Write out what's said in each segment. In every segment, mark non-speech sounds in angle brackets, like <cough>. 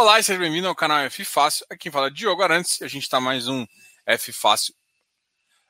Olá e seja bem-vindo ao canal F Fácil. Aqui fala é Diogo Arantes e a gente está mais um F Fácil.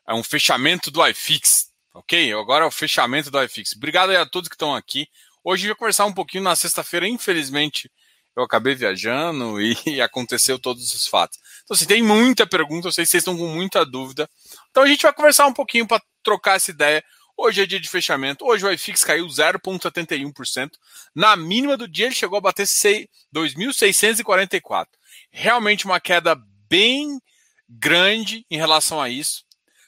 É um fechamento do iFix, ok? Agora é o fechamento do iFix. Obrigado a todos que estão aqui. Hoje eu vou conversar um pouquinho na sexta-feira. Infelizmente, eu acabei viajando e <laughs> aconteceu todos os fatos. Então, assim, tem muita pergunta, eu sei que vocês estão com muita dúvida. Então, a gente vai conversar um pouquinho para trocar essa ideia Hoje é dia de fechamento. Hoje o iFix caiu 0,71%. Na mínima do dia ele chegou a bater 2.644. Realmente uma queda bem grande em relação a isso.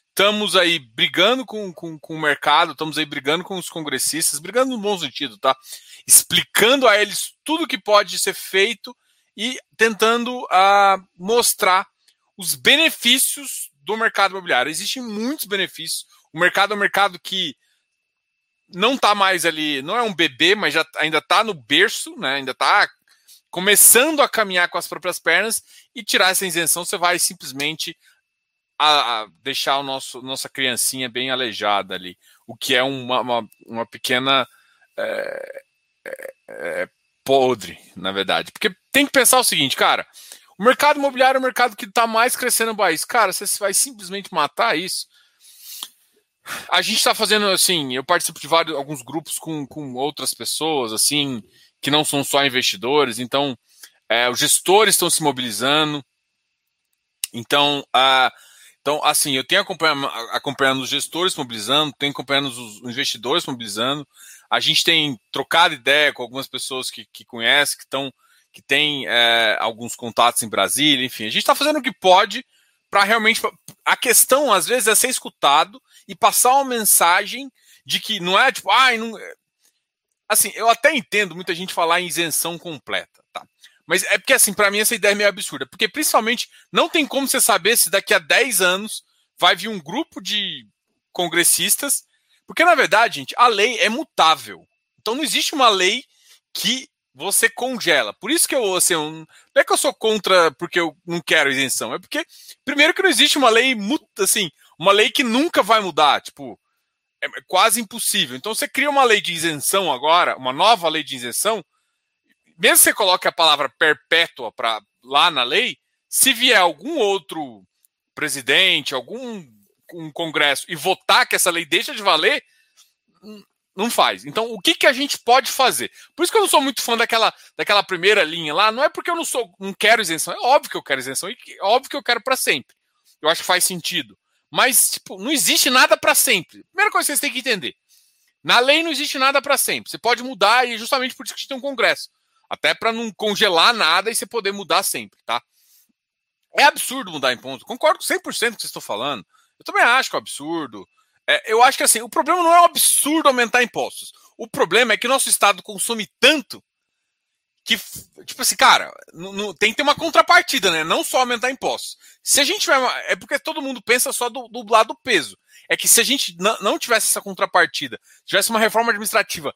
Estamos aí brigando com, com, com o mercado, estamos aí brigando com os congressistas, brigando no bom sentido, tá? Explicando a eles tudo que pode ser feito e tentando uh, mostrar os benefícios do mercado imobiliário. Existem muitos benefícios o mercado é um mercado que não está mais ali, não é um bebê, mas já ainda está no berço, né? Ainda está começando a caminhar com as próprias pernas e tirar essa isenção, você vai simplesmente a, a deixar o nosso nossa criancinha bem aleijada ali, o que é uma, uma, uma pequena é, é, é, podre, na verdade. Porque tem que pensar o seguinte, cara, o mercado imobiliário é o mercado que está mais crescendo no país. Cara, você vai simplesmente matar isso. A gente está fazendo assim, eu participo de vários alguns grupos com, com outras pessoas, assim, que não são só investidores, então é, os gestores estão se mobilizando. Então, uh, então, assim, eu tenho acompanhando, acompanhando os gestores mobilizando, tenho acompanhando os investidores mobilizando. A gente tem trocado ideia com algumas pessoas que, que conhecem, que estão, que têm é, alguns contatos em Brasília, enfim. A gente está fazendo o que pode para realmente. A questão, às vezes, é ser escutado e passar uma mensagem de que não é tipo, ai, não. Assim, eu até entendo muita gente falar em isenção completa, tá? Mas é porque, assim, para mim essa ideia é meio absurda. Porque, principalmente, não tem como você saber se daqui a 10 anos vai vir um grupo de congressistas. Porque, na verdade, gente, a lei é mutável. Então, não existe uma lei que você congela. Por isso que eu, assim, eu, não é que eu sou contra porque eu não quero isenção, é porque, primeiro, que não existe uma lei, assim, uma lei que nunca vai mudar, tipo, é quase impossível. Então, você cria uma lei de isenção agora, uma nova lei de isenção, mesmo que você coloque a palavra perpétua para lá na lei, se vier algum outro presidente, algum um congresso e votar que essa lei deixa de valer, não faz. Então, o que, que a gente pode fazer? Por isso que eu não sou muito fã daquela, daquela primeira linha lá. Não é porque eu não sou, não quero isenção. É óbvio que eu quero isenção e é óbvio que eu quero para sempre. Eu acho que faz sentido. Mas, tipo, não existe nada para sempre. Primeira coisa que vocês têm que entender: na lei não existe nada para sempre. Você pode mudar e é justamente por isso que a gente tem um congresso. Até para não congelar nada e você poder mudar sempre, tá? É absurdo mudar imposto. Concordo 100% com o que vocês estão falando. Eu também acho que é absurdo. É, eu acho que assim, o problema não é um absurdo aumentar impostos. O problema é que nosso Estado consome tanto que, tipo assim, cara, tem que ter uma contrapartida, né? Não só aumentar impostos. Se a gente. Uma, é porque todo mundo pensa só do, do lado do peso. É que se a gente não tivesse essa contrapartida, tivesse uma reforma administrativa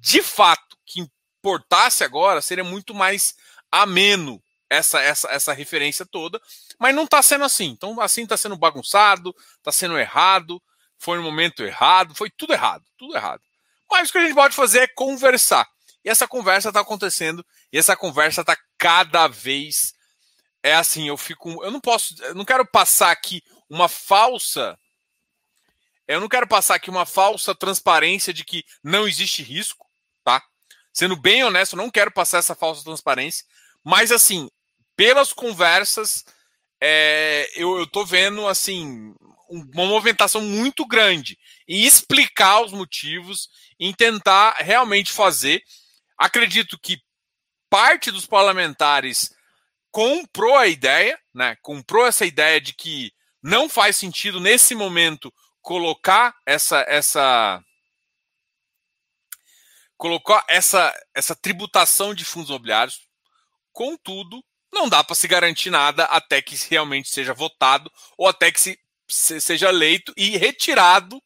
de fato que importasse agora, seria muito mais ameno essa, essa, essa referência toda. Mas não está sendo assim. Então, assim está sendo bagunçado, está sendo errado foi no momento errado, foi tudo errado, tudo errado. Mas o que a gente pode fazer é conversar. E essa conversa está acontecendo, e essa conversa está cada vez. É assim, eu fico. Eu não posso. Eu não quero passar aqui uma falsa. Eu não quero passar aqui uma falsa transparência de que não existe risco, tá? Sendo bem honesto, não quero passar essa falsa transparência. Mas, assim, pelas conversas, é, eu, tô vendo, assim, uma movimentação muito grande em explicar os motivos, em tentar realmente fazer. Acredito que parte dos parlamentares comprou a ideia, né? Comprou essa ideia de que não faz sentido nesse momento colocar essa essa colocar essa essa tributação de fundos imobiliários. Contudo, não dá para se garantir nada até que realmente seja votado ou até que se seja eleito e retirado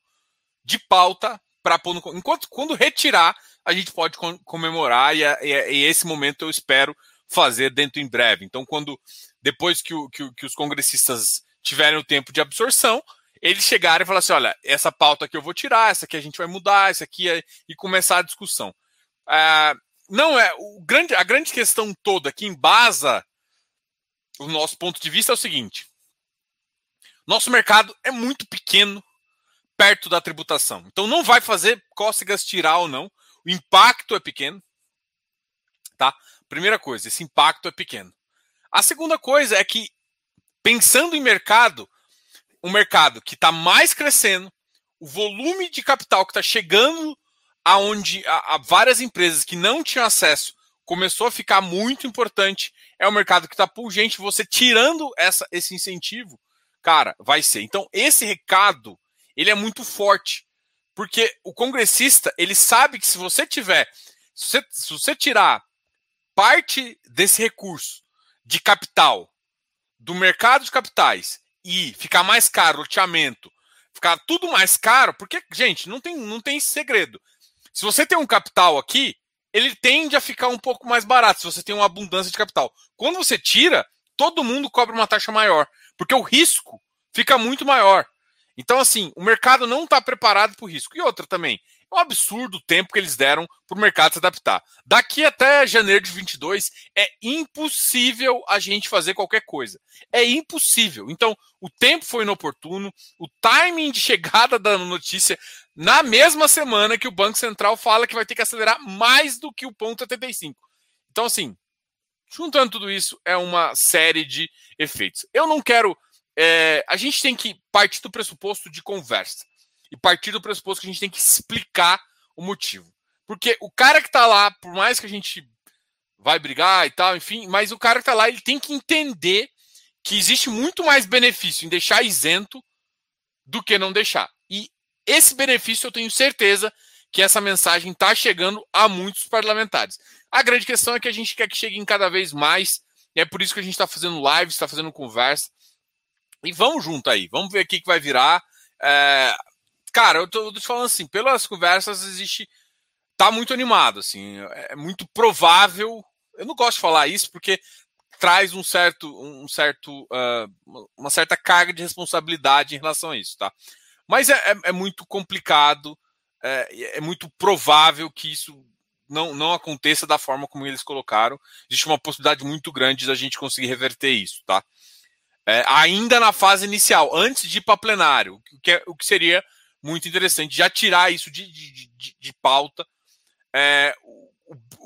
de pauta para pôr no. Enquanto quando retirar, a gente pode comemorar e, e, e, esse momento eu espero fazer dentro em breve. Então, quando depois que, o, que, que os congressistas tiverem o tempo de absorção, eles chegarem e falar assim: olha, essa pauta aqui eu vou tirar, essa aqui a gente vai mudar, essa aqui é... e começar a discussão. Ah, não é o grande, a grande questão toda que embasa o nosso ponto de vista é o seguinte: nosso mercado é muito pequeno perto da tributação. Então não vai fazer cócegas tirar ou não. O impacto é pequeno. Tá? Primeira coisa, esse impacto é pequeno. A segunda coisa é que, pensando em mercado, um mercado que está mais crescendo, o volume de capital que está chegando aonde a, a várias empresas que não tinham acesso começou a ficar muito importante. É um mercado que está pungente. Você tirando essa, esse incentivo, cara, vai ser. Então, esse recado ele é muito forte. Porque o congressista, ele sabe que se você tiver, se você, se você tirar parte desse recurso de capital do mercado de capitais e ficar mais caro o loteamento, ficar tudo mais caro, porque, gente, não tem, não tem segredo. Se você tem um capital aqui, ele tende a ficar um pouco mais barato se você tem uma abundância de capital. Quando você tira, todo mundo cobra uma taxa maior, porque o risco fica muito maior. Então, assim, o mercado não está preparado para o risco. E outra também, é um absurdo o tempo que eles deram para o mercado se adaptar. Daqui até janeiro de 22 é impossível a gente fazer qualquer coisa. É impossível. Então, o tempo foi inoportuno, o timing de chegada da notícia na mesma semana que o Banco Central fala que vai ter que acelerar mais do que o ponto 75. Então, assim, juntando tudo isso, é uma série de efeitos. Eu não quero. É, a gente tem que partir do pressuposto de conversa e partir do pressuposto que a gente tem que explicar o motivo. Porque o cara que está lá, por mais que a gente vai brigar e tal, enfim, mas o cara que está lá, ele tem que entender que existe muito mais benefício em deixar isento do que não deixar. E esse benefício eu tenho certeza que essa mensagem está chegando a muitos parlamentares. A grande questão é que a gente quer que chegue em cada vez mais, e é por isso que a gente está fazendo lives, está fazendo conversa. E vamos junto aí, vamos ver o que vai virar. É... Cara, eu tô, te falando assim, pelas conversas existe. Tá muito animado, assim. É muito provável. Eu não gosto de falar isso porque traz um certo, um certo, uh, uma certa carga de responsabilidade em relação a isso, tá? Mas é, é, é muito complicado, é, é, muito provável que isso não, não aconteça da forma como eles colocaram. Existe uma possibilidade muito grande da gente conseguir reverter isso, tá? É, ainda na fase inicial, antes de ir para plenário, o que, é, o que seria muito interessante, já tirar isso de, de, de, de pauta. É, o,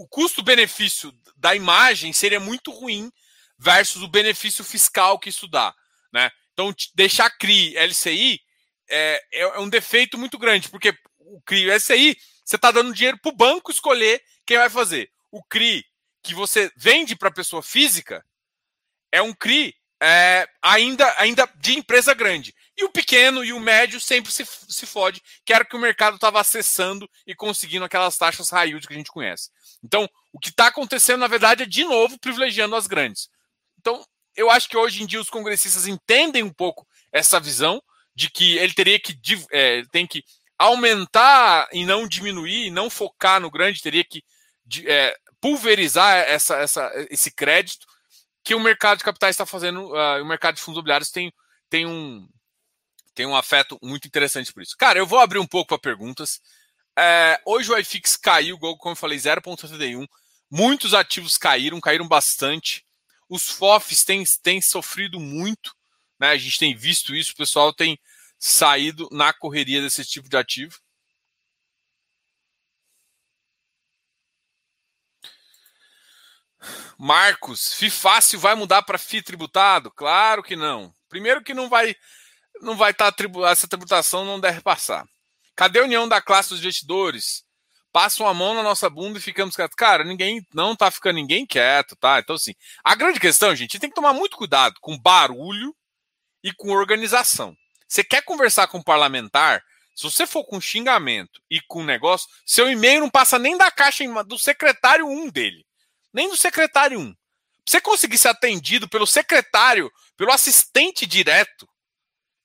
o custo-benefício da imagem seria muito ruim versus o benefício fiscal que isso dá. Né? Então, deixar CRI, LCI, é, é, é um defeito muito grande, porque o CRI e o LCI, você está dando dinheiro para o banco escolher quem vai fazer. O CRI que você vende para pessoa física é um CRI é, ainda, ainda de empresa grande. E o pequeno e o médio sempre se, se fode, que era o que o mercado estava acessando e conseguindo aquelas taxas yield que a gente conhece. Então, o que está acontecendo, na verdade, é de novo privilegiando as grandes. Então, eu acho que hoje em dia os congressistas entendem um pouco essa visão de que ele teria que é, tem que aumentar e não diminuir, e não focar no grande, teria que é, pulverizar essa, essa, esse crédito que o mercado de capitais está fazendo, uh, o mercado de fundos imobiliários tem, tem, um, tem um afeto muito interessante por isso. Cara, eu vou abrir um pouco para perguntas. É, hoje o iFix caiu, como eu falei, 0,71. Muitos ativos caíram, caíram bastante. Os FOFs têm, têm sofrido muito, né? A gente tem visto isso, o pessoal tem saído na correria desse tipo de ativo. Marcos, FI fácil vai mudar para FI tributado? Claro que não. Primeiro que não vai não vai estar tá, essa tributação não deve passar. Cadê a união da classe dos investidores? Passam a mão na nossa bunda e ficamos quietos. Cara, ninguém não tá ficando ninguém quieto, tá? Então assim, a grande questão, gente, tem que tomar muito cuidado com barulho e com organização. Você quer conversar com um parlamentar? Se você for com xingamento e com negócio, seu e-mail não passa nem da caixa do secretário 1 dele nem do secretário 1. Pra você conseguir ser atendido pelo secretário, pelo assistente direto,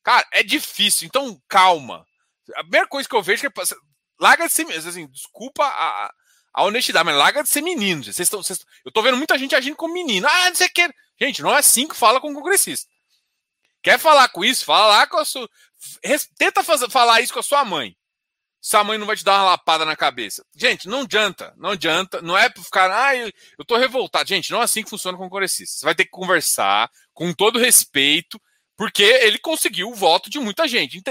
cara, é difícil. Então, calma. A primeira coisa que eu vejo é que larga de ser, assim, desculpa a, a honestidade, mas larga de ser menino. Vocês estão, vocês, eu tô vendo muita gente agindo como menino. Ah, não sei o que. Gente, não é assim que fala com o congressista. Quer falar com isso? Fala lá com a sua. Tenta fazer, falar isso com a sua mãe. Sua mãe não vai te dar uma lapada na cabeça. Gente, não adianta, não adianta. Não é para ficar, ah, eu, eu tô revoltado. Gente, não é assim que funciona com o congressista. Você vai ter que conversar com todo respeito, porque ele conseguiu o voto de muita gente.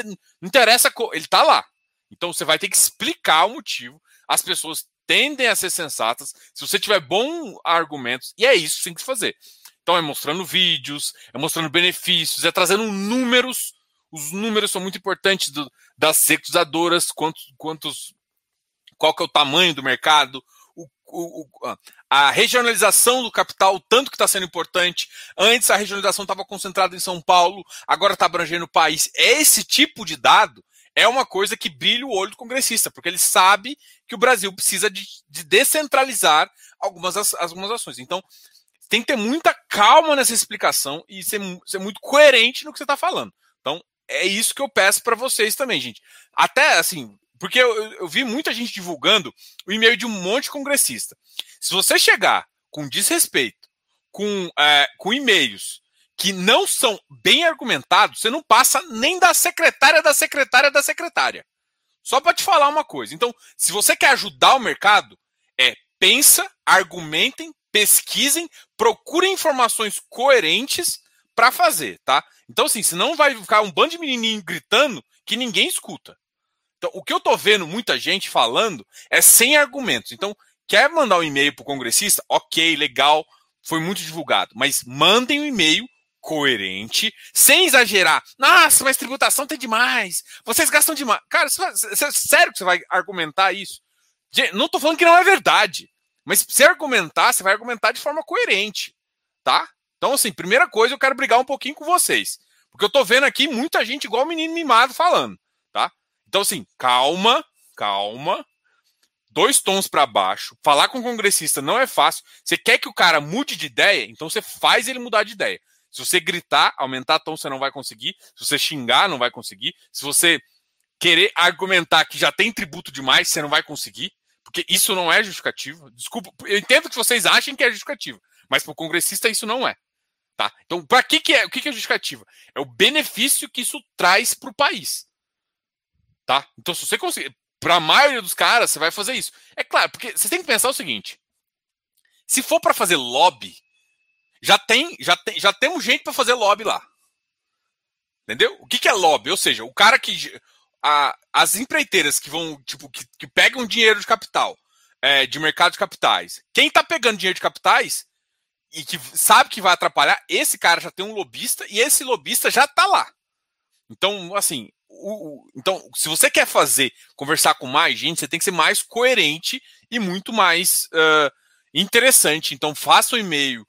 Não interessa, ele tá lá. Então você vai ter que explicar o motivo. As pessoas tendem a ser sensatas. Se você tiver bons argumentos, e é isso que tem que fazer. Então é mostrando vídeos, é mostrando benefícios, é trazendo números os números são muito importantes do, das securizadoras, quantos, quantos, qual que é o tamanho do mercado, o, o, o, a regionalização do capital, tanto que está sendo importante. Antes a regionalização estava concentrada em São Paulo, agora está abrangendo o país. Esse tipo de dado é uma coisa que brilha o olho do congressista, porque ele sabe que o Brasil precisa de, de descentralizar algumas, algumas ações. Então, tem que ter muita calma nessa explicação e ser, ser muito coerente no que você está falando. É isso que eu peço para vocês também, gente. Até assim, porque eu, eu, vi muita gente divulgando o e-mail de um monte de congressista. Se você chegar com desrespeito, com, é, com e-mails que não são bem argumentados, você não passa nem da secretária da secretária da secretária. Só para te falar uma coisa. Então, se você quer ajudar o mercado, é pensa, argumentem, pesquisem, procurem informações coerentes para fazer, tá? Então, assim, senão vai ficar um bando de menininho gritando que ninguém escuta. Então, o que eu tô vendo muita gente falando é sem argumentos. Então, quer mandar um e-mail pro congressista? Ok, legal, foi muito divulgado. Mas mandem um e-mail coerente, sem exagerar. Nossa, mas tributação tem demais. Vocês gastam demais. Cara, você, sério que você vai argumentar isso? Não tô falando que não é verdade. Mas se argumentar, você vai argumentar de forma coerente. Tá? Então, assim, primeira coisa, eu quero brigar um pouquinho com vocês. Porque eu tô vendo aqui muita gente igual o menino mimado falando, tá? Então, assim, calma, calma. Dois tons para baixo. Falar com o congressista não é fácil. Você quer que o cara mude de ideia? Então você faz ele mudar de ideia. Se você gritar, aumentar tom, você não vai conseguir. Se você xingar, não vai conseguir. Se você querer argumentar que já tem tributo demais, você não vai conseguir. Porque isso não é justificativo. Desculpa, eu entendo que vocês achem que é justificativo, mas para o congressista isso não é. Tá? Então, para que, que é? O que, que é justificativa? É o benefício que isso traz para o país. Tá? Então, se você conseguir. Para a maioria dos caras, você vai fazer isso. É claro, porque você tem que pensar o seguinte: se for para fazer lobby, já tem, já tem, já temos gente para fazer lobby lá. Entendeu? O que, que é lobby? Ou seja, o cara que. A, as empreiteiras que vão, tipo, que, que pegam dinheiro de capital, é, de mercado de capitais. Quem está pegando dinheiro de capitais e que sabe que vai atrapalhar, esse cara já tem um lobista e esse lobista já está lá. Então, assim, o, o, então, se você quer fazer, conversar com mais gente, você tem que ser mais coerente e muito mais uh, interessante. Então, faça um e-mail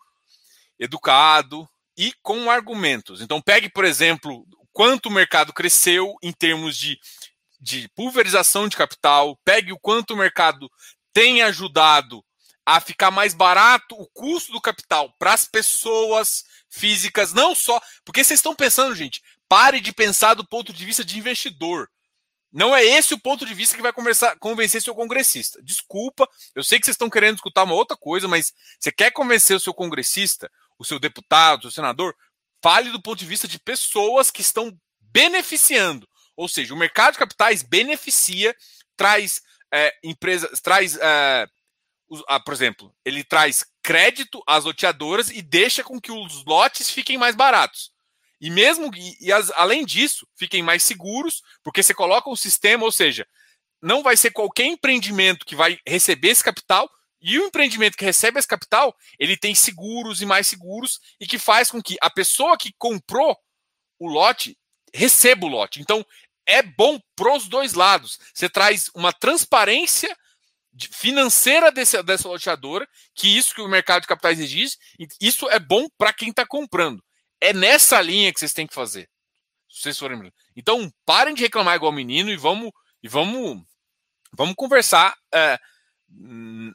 educado e com argumentos. Então, pegue, por exemplo, quanto o mercado cresceu em termos de, de pulverização de capital, pegue o quanto o mercado tem ajudado a ficar mais barato o custo do capital para as pessoas físicas, não só. Porque vocês estão pensando, gente, pare de pensar do ponto de vista de investidor. Não é esse o ponto de vista que vai conversar, convencer seu congressista. Desculpa, eu sei que vocês estão querendo escutar uma outra coisa, mas você quer convencer o seu congressista, o seu deputado, o seu senador, fale do ponto de vista de pessoas que estão beneficiando. Ou seja, o mercado de capitais beneficia, traz é, empresas, traz é, ah, por exemplo, ele traz crédito às loteadoras e deixa com que os lotes fiquem mais baratos. E mesmo e, as, além disso, fiquem mais seguros, porque você coloca um sistema, ou seja, não vai ser qualquer empreendimento que vai receber esse capital, e o empreendimento que recebe esse capital, ele tem seguros e mais seguros, e que faz com que a pessoa que comprou o lote receba o lote. Então, é bom para os dois lados. Você traz uma transparência financeira desse, dessa loteadora, que isso que o mercado de capitais exige, isso é bom para quem está comprando. É nessa linha que vocês têm que fazer. Vocês forem. Então, parem de reclamar igual menino e vamos e vamos vamos conversar é,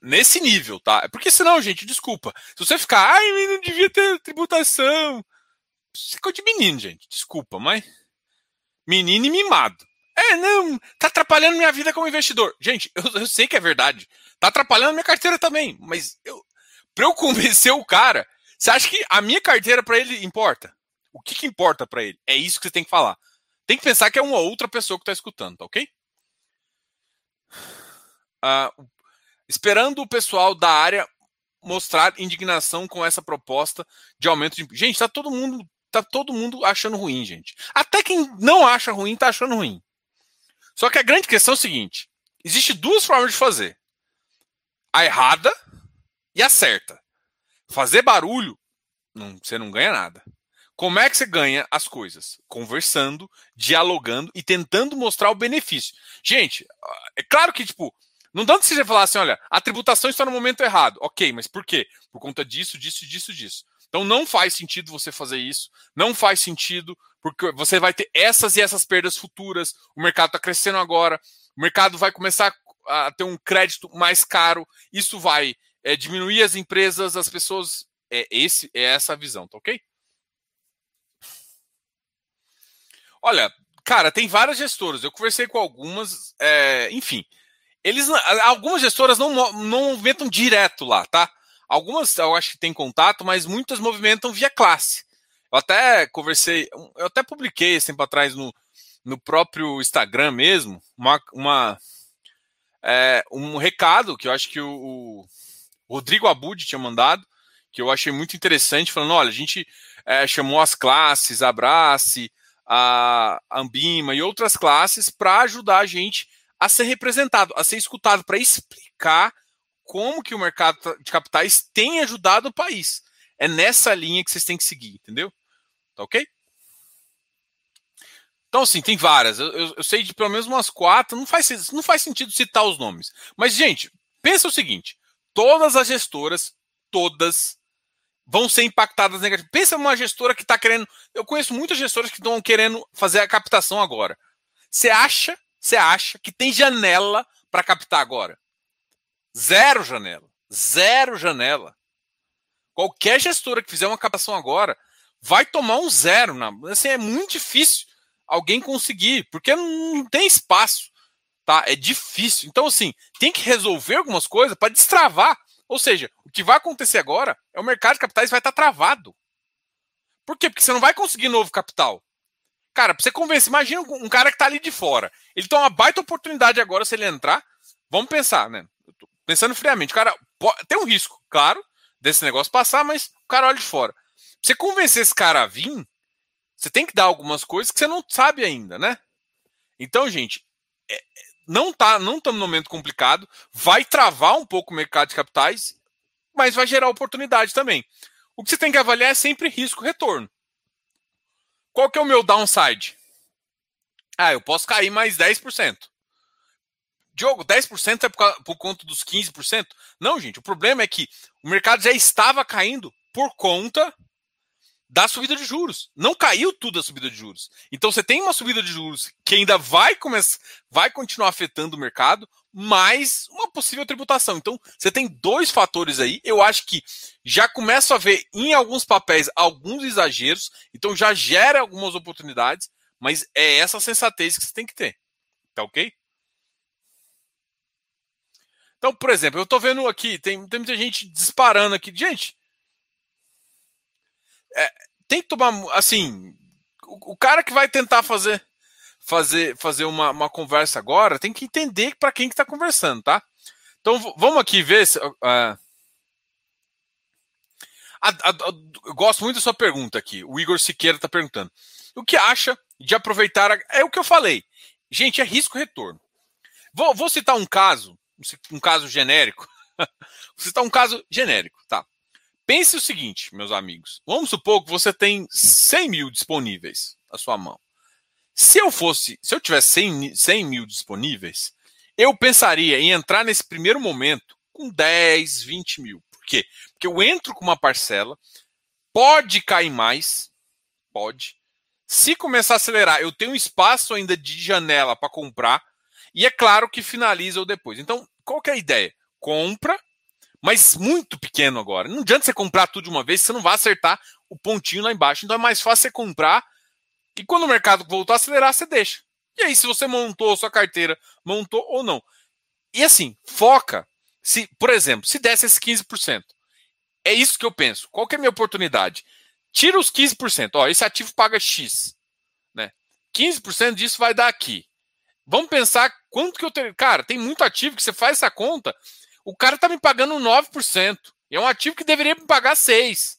nesse nível, tá? Porque senão, gente, desculpa. Se você ficar, ai, não devia ter tributação. Você ficou de menino, gente. Desculpa, mas menino e mimado. É, não, tá atrapalhando minha vida como investidor. Gente, eu, eu sei que é verdade. Tá atrapalhando minha carteira também. Mas eu, pra eu <laughs> convencer o cara, você acha que a minha carteira para ele importa? O que, que importa para ele? É isso que você tem que falar. Tem que pensar que é uma outra pessoa que tá escutando, tá ok? uh, esperando o pessoal da área mostrar indignação com essa proposta de aumento de. Gente, tá todo mundo tá todo mundo achando ruim, gente. Até quem não acha ruim tá achando ruim. Só que a grande questão é o seguinte: existe duas formas de fazer. A errada e a certa. Fazer barulho, não, você não ganha nada. Como é que você ganha as coisas? Conversando, dialogando e tentando mostrar o benefício. Gente, é claro que, tipo, não dá se você falar assim, olha, a tributação está no momento errado. Ok, mas por quê? Por conta disso, disso, disso, disso. Então não faz sentido você fazer isso. Não faz sentido, porque você vai ter essas e essas perdas futuras. O mercado está crescendo agora. O mercado vai começar a ter um crédito mais caro. Isso vai é, diminuir as empresas, as pessoas. É, esse, é essa a visão, tá ok? Olha, cara, tem várias gestoras. Eu conversei com algumas, é, enfim. Eles, algumas gestoras não, não movimentam direto lá, tá? Algumas eu acho que tem contato, mas muitas movimentam via classe. Eu até conversei, eu até publiquei esse tempo atrás no, no próprio Instagram mesmo, uma, uma é, um recado que eu acho que o, o Rodrigo Abud tinha mandado, que eu achei muito interessante, falando: olha, a gente é, chamou as classes, Abrace, a Ambima e outras classes para ajudar a gente a ser representado, a ser escutado, para explicar como que o mercado de capitais tem ajudado o país. É nessa linha que vocês têm que seguir, entendeu? Tá ok? Então, assim, tem várias. Eu, eu, eu, sei de pelo menos umas quatro. Não faz, não faz sentido citar os nomes. Mas, gente, pensa o seguinte: todas as gestoras, todas, vão ser impactadas negativamente. Pensa numa gestora que está querendo. Eu conheço muitas gestoras que estão querendo fazer a captação agora. Você acha, você acha que tem janela para captar agora? Zero janela. Zero janela. Qualquer gestora que fizer uma captação agora vai tomar um zero. Na, assim, é muito difícil alguém conseguir, porque não tem espaço. Tá? É difícil. Então, assim, tem que resolver algumas coisas para destravar. Ou seja, o que vai acontecer agora é o mercado de capitais vai estar travado. Por quê? Porque você não vai conseguir novo capital. Cara, pra você convencer, imagina um cara que tá ali de fora. Ele tem uma baita oportunidade agora se ele entrar. Vamos pensar, né? Pensando friamente, cara, tem um risco, claro, desse negócio passar, mas o cara olha de fora. Pra você convencer esse cara a vir, você tem que dar algumas coisas que você não sabe ainda, né? Então, gente, é, não tá, não estamos num momento complicado, vai travar um pouco o mercado de capitais, mas vai gerar oportunidade também. O que você tem que avaliar é sempre risco-retorno. Qual que é o meu downside? Ah, eu posso cair mais 10%. Diogo, 10% é por, por conta dos 15%? Não, gente, o problema é que o mercado já estava caindo por conta da subida de juros. Não caiu tudo a subida de juros. Então você tem uma subida de juros que ainda vai começar, vai continuar afetando o mercado, mais uma possível tributação. Então você tem dois fatores aí. Eu acho que já começo a ver em alguns papéis alguns exageros, então já gera algumas oportunidades, mas é essa sensatez que você tem que ter. Tá ok? Então, por exemplo, eu estou vendo aqui, tem, tem muita gente disparando aqui. Gente, é, tem que tomar assim. O, o, cara que vai tentar fazer fazer fazer uma, uma conversa agora tem que entender para quem que está conversando, tá? Então vamos aqui ver se, uh, a, a, eu gosto muito da sua pergunta aqui. O Igor Siqueira está perguntando. O que acha de aproveitar? A, é o que eu falei. Gente, é risco-retorno. Vou, vou, citar um caso, um caso genérico. <laughs> vou citar um caso genérico, tá? Pense o seguinte, meus amigos. Vamos supor que você tem 100 mil disponíveis à sua mão. Se eu fosse, se eu tivesse 100, 100 mil disponíveis, eu pensaria em entrar nesse primeiro momento com 10, 20 mil. Por quê? Porque eu entro com uma parcela, pode cair mais, pode. Se começar a acelerar, eu tenho espaço ainda de janela para comprar, e é claro que finaliza ou depois. Então, qual que é a ideia? Compra mas muito pequeno agora. Não adianta você comprar tudo de uma vez, você não vai acertar o pontinho lá embaixo. Então é mais fácil você comprar e quando o mercado voltar a acelerar, você deixa. E aí, se você montou a sua carteira, montou ou não. E assim, foca. Se, por exemplo, se desse esse 15%, é isso que eu penso. Qual que é a minha oportunidade? Tira os 15%. Ó, esse ativo paga X. Né? 15% disso vai dar aqui. Vamos pensar quanto que eu tenho. Cara, tem muito ativo que você faz essa conta, o cara tá me pagando 9%. E é um ativo que deveria me pagar 6%.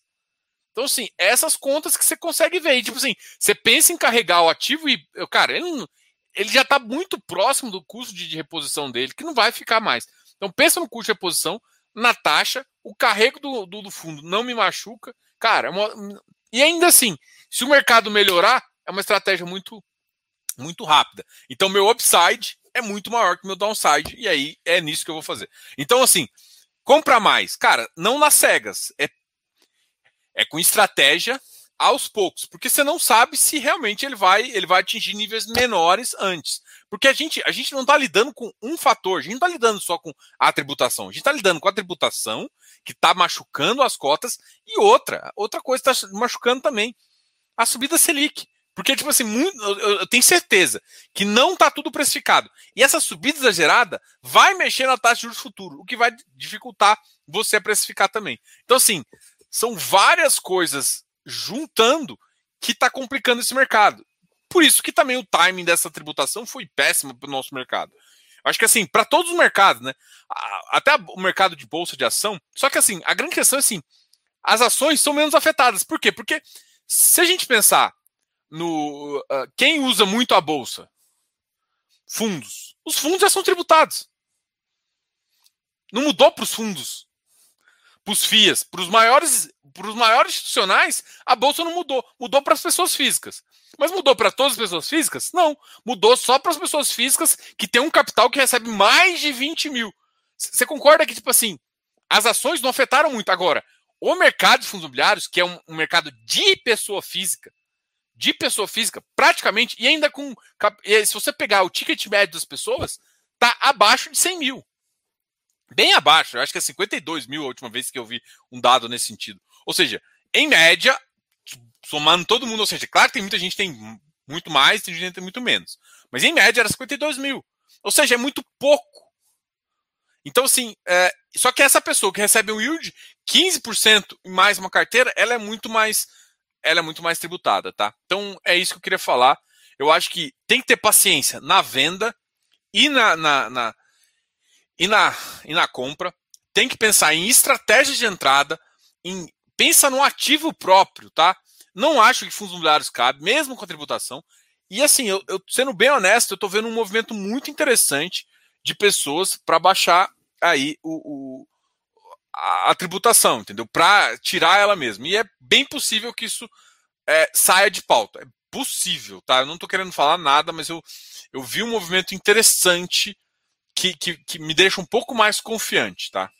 Então, assim, essas contas que você consegue ver. E, tipo assim, você pensa em carregar o ativo e, cara, ele, ele já está muito próximo do custo de, de, reposição dele, que não vai ficar mais. Então, pensa no custo de reposição, na taxa, o carrego do, do, do fundo não me machuca. Cara, é uma, e ainda assim, se o mercado melhorar, é uma estratégia muito, muito rápida. Então, meu upside é muito maior que meu downside, e aí é nisso que eu vou fazer. Então, assim, compra mais. Cara, não nas cegas. É é com estratégia aos poucos, porque você não sabe se realmente ele vai, ele vai atingir níveis menores antes. Porque a gente, a gente não está lidando com um fator, a gente não está lidando só com a tributação, a gente está lidando com a tributação que está machucando as cotas e outra, outra coisa está machucando também, a subida Selic. Porque, tipo assim, muito, eu, eu tenho certeza que não está tudo precificado. E essa subida exagerada vai mexer na taxa de juros futuro, o que vai dificultar você a precificar também. Então, assim, são várias coisas juntando que está complicando esse mercado. Por isso que também o timing dessa tributação foi péssimo para o nosso mercado. Acho que assim, para todos os mercados, né? Até o mercado de bolsa de ação. Só que assim, a grande questão é assim: as ações são menos afetadas. Por quê? Porque se a gente pensar no. Uh, quem usa muito a bolsa? Fundos. Os fundos já são tributados. Não mudou para os fundos para os FIAs, para os maiores, para os maiores institucionais, a bolsa não mudou. Mudou para as pessoas físicas. Mas mudou para todas as pessoas físicas? Não. Mudou só para as pessoas físicas que têm um capital que recebe mais de 20 mil. Você concorda que, tipo assim, as ações não afetaram muito. Agora, o mercado de fundos imobiliários, que é um, um mercado de pessoa física, de pessoa física, praticamente, e ainda com. Se você pegar o ticket médio das pessoas, tá abaixo de 100 mil. Bem abaixo, eu acho que é 52 mil a última vez que eu vi um dado nesse sentido. Ou seja, em média, somando todo mundo, ou seja, claro que tem muita gente que tem muito mais, tem gente que tem muito menos. Mas em média era 52 mil. Ou seja, é muito pouco. Então, assim, é, só que essa pessoa que recebe um yield 15% e mais uma carteira, ela é muito mais ela é muito mais tributada, tá? Então é isso que eu queria falar. Eu acho que tem que ter paciência na venda e na, na, na e na, e na compra, tem que pensar em estratégias de entrada, em pensa no ativo próprio, tá? Não acho que fundos imobiliários cabe, mesmo com a tributação. E assim, eu, eu sendo bem honesto, eu estou vendo um movimento muito interessante de pessoas para baixar aí o, o a, tributação, entendeu? Para tirar ela mesma. E é bem possível que isso é, saia de pauta. É possível, tá? Eu não estou querendo falar nada, mas eu, eu vi um movimento interessante que, que, que me deixa um pouco mais confiante, tá?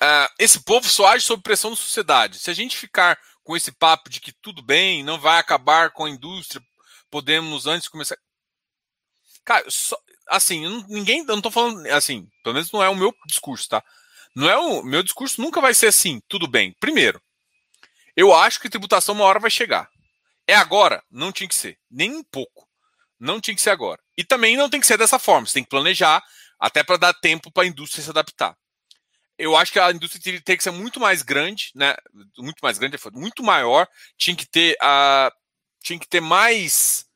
Uh, esse povo só age sob pressão da sociedade. Se a gente ficar com esse papo de que tudo bem, não vai acabar com a indústria, podemos antes começar. Cara, só, assim, ninguém. Eu não tô falando. Assim, pelo menos não é o meu discurso, tá? Não é o meu discurso nunca vai ser assim, tudo bem. Primeiro, eu acho que tributação uma hora vai chegar. É agora? Não tinha que ser. Nem um pouco. Não tinha que ser agora. E também não tem que ser dessa forma. Você tem que planejar até para dar tempo para a indústria se adaptar. Eu acho que a indústria teria que ser muito mais grande, né? Muito mais grande, muito maior. Tinha que ter a, tinha que ter mais,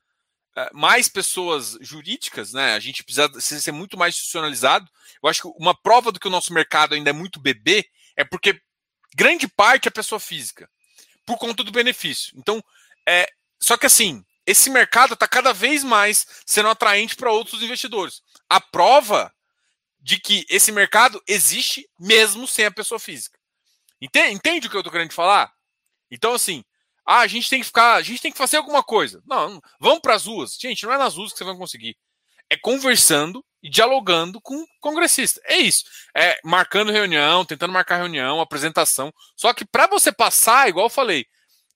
mais pessoas jurídicas, né? A gente precisa ser muito mais institucionalizado. Eu acho que uma prova do que o nosso mercado ainda é muito bebê é porque grande parte é pessoa física, por conta do benefício. Então, é, só que assim, esse mercado está cada vez mais sendo atraente para outros investidores. A prova de que esse mercado existe mesmo sem a pessoa física. Entende, entende o que eu estou querendo falar? Então, assim, ah, a gente tem que ficar, a gente tem que fazer alguma coisa. Não, vamos para as ruas. Gente, não é nas ruas que você vai conseguir. É conversando e dialogando com o congressista. É isso. É marcando reunião, tentando marcar reunião, apresentação. Só que para você passar, igual eu falei,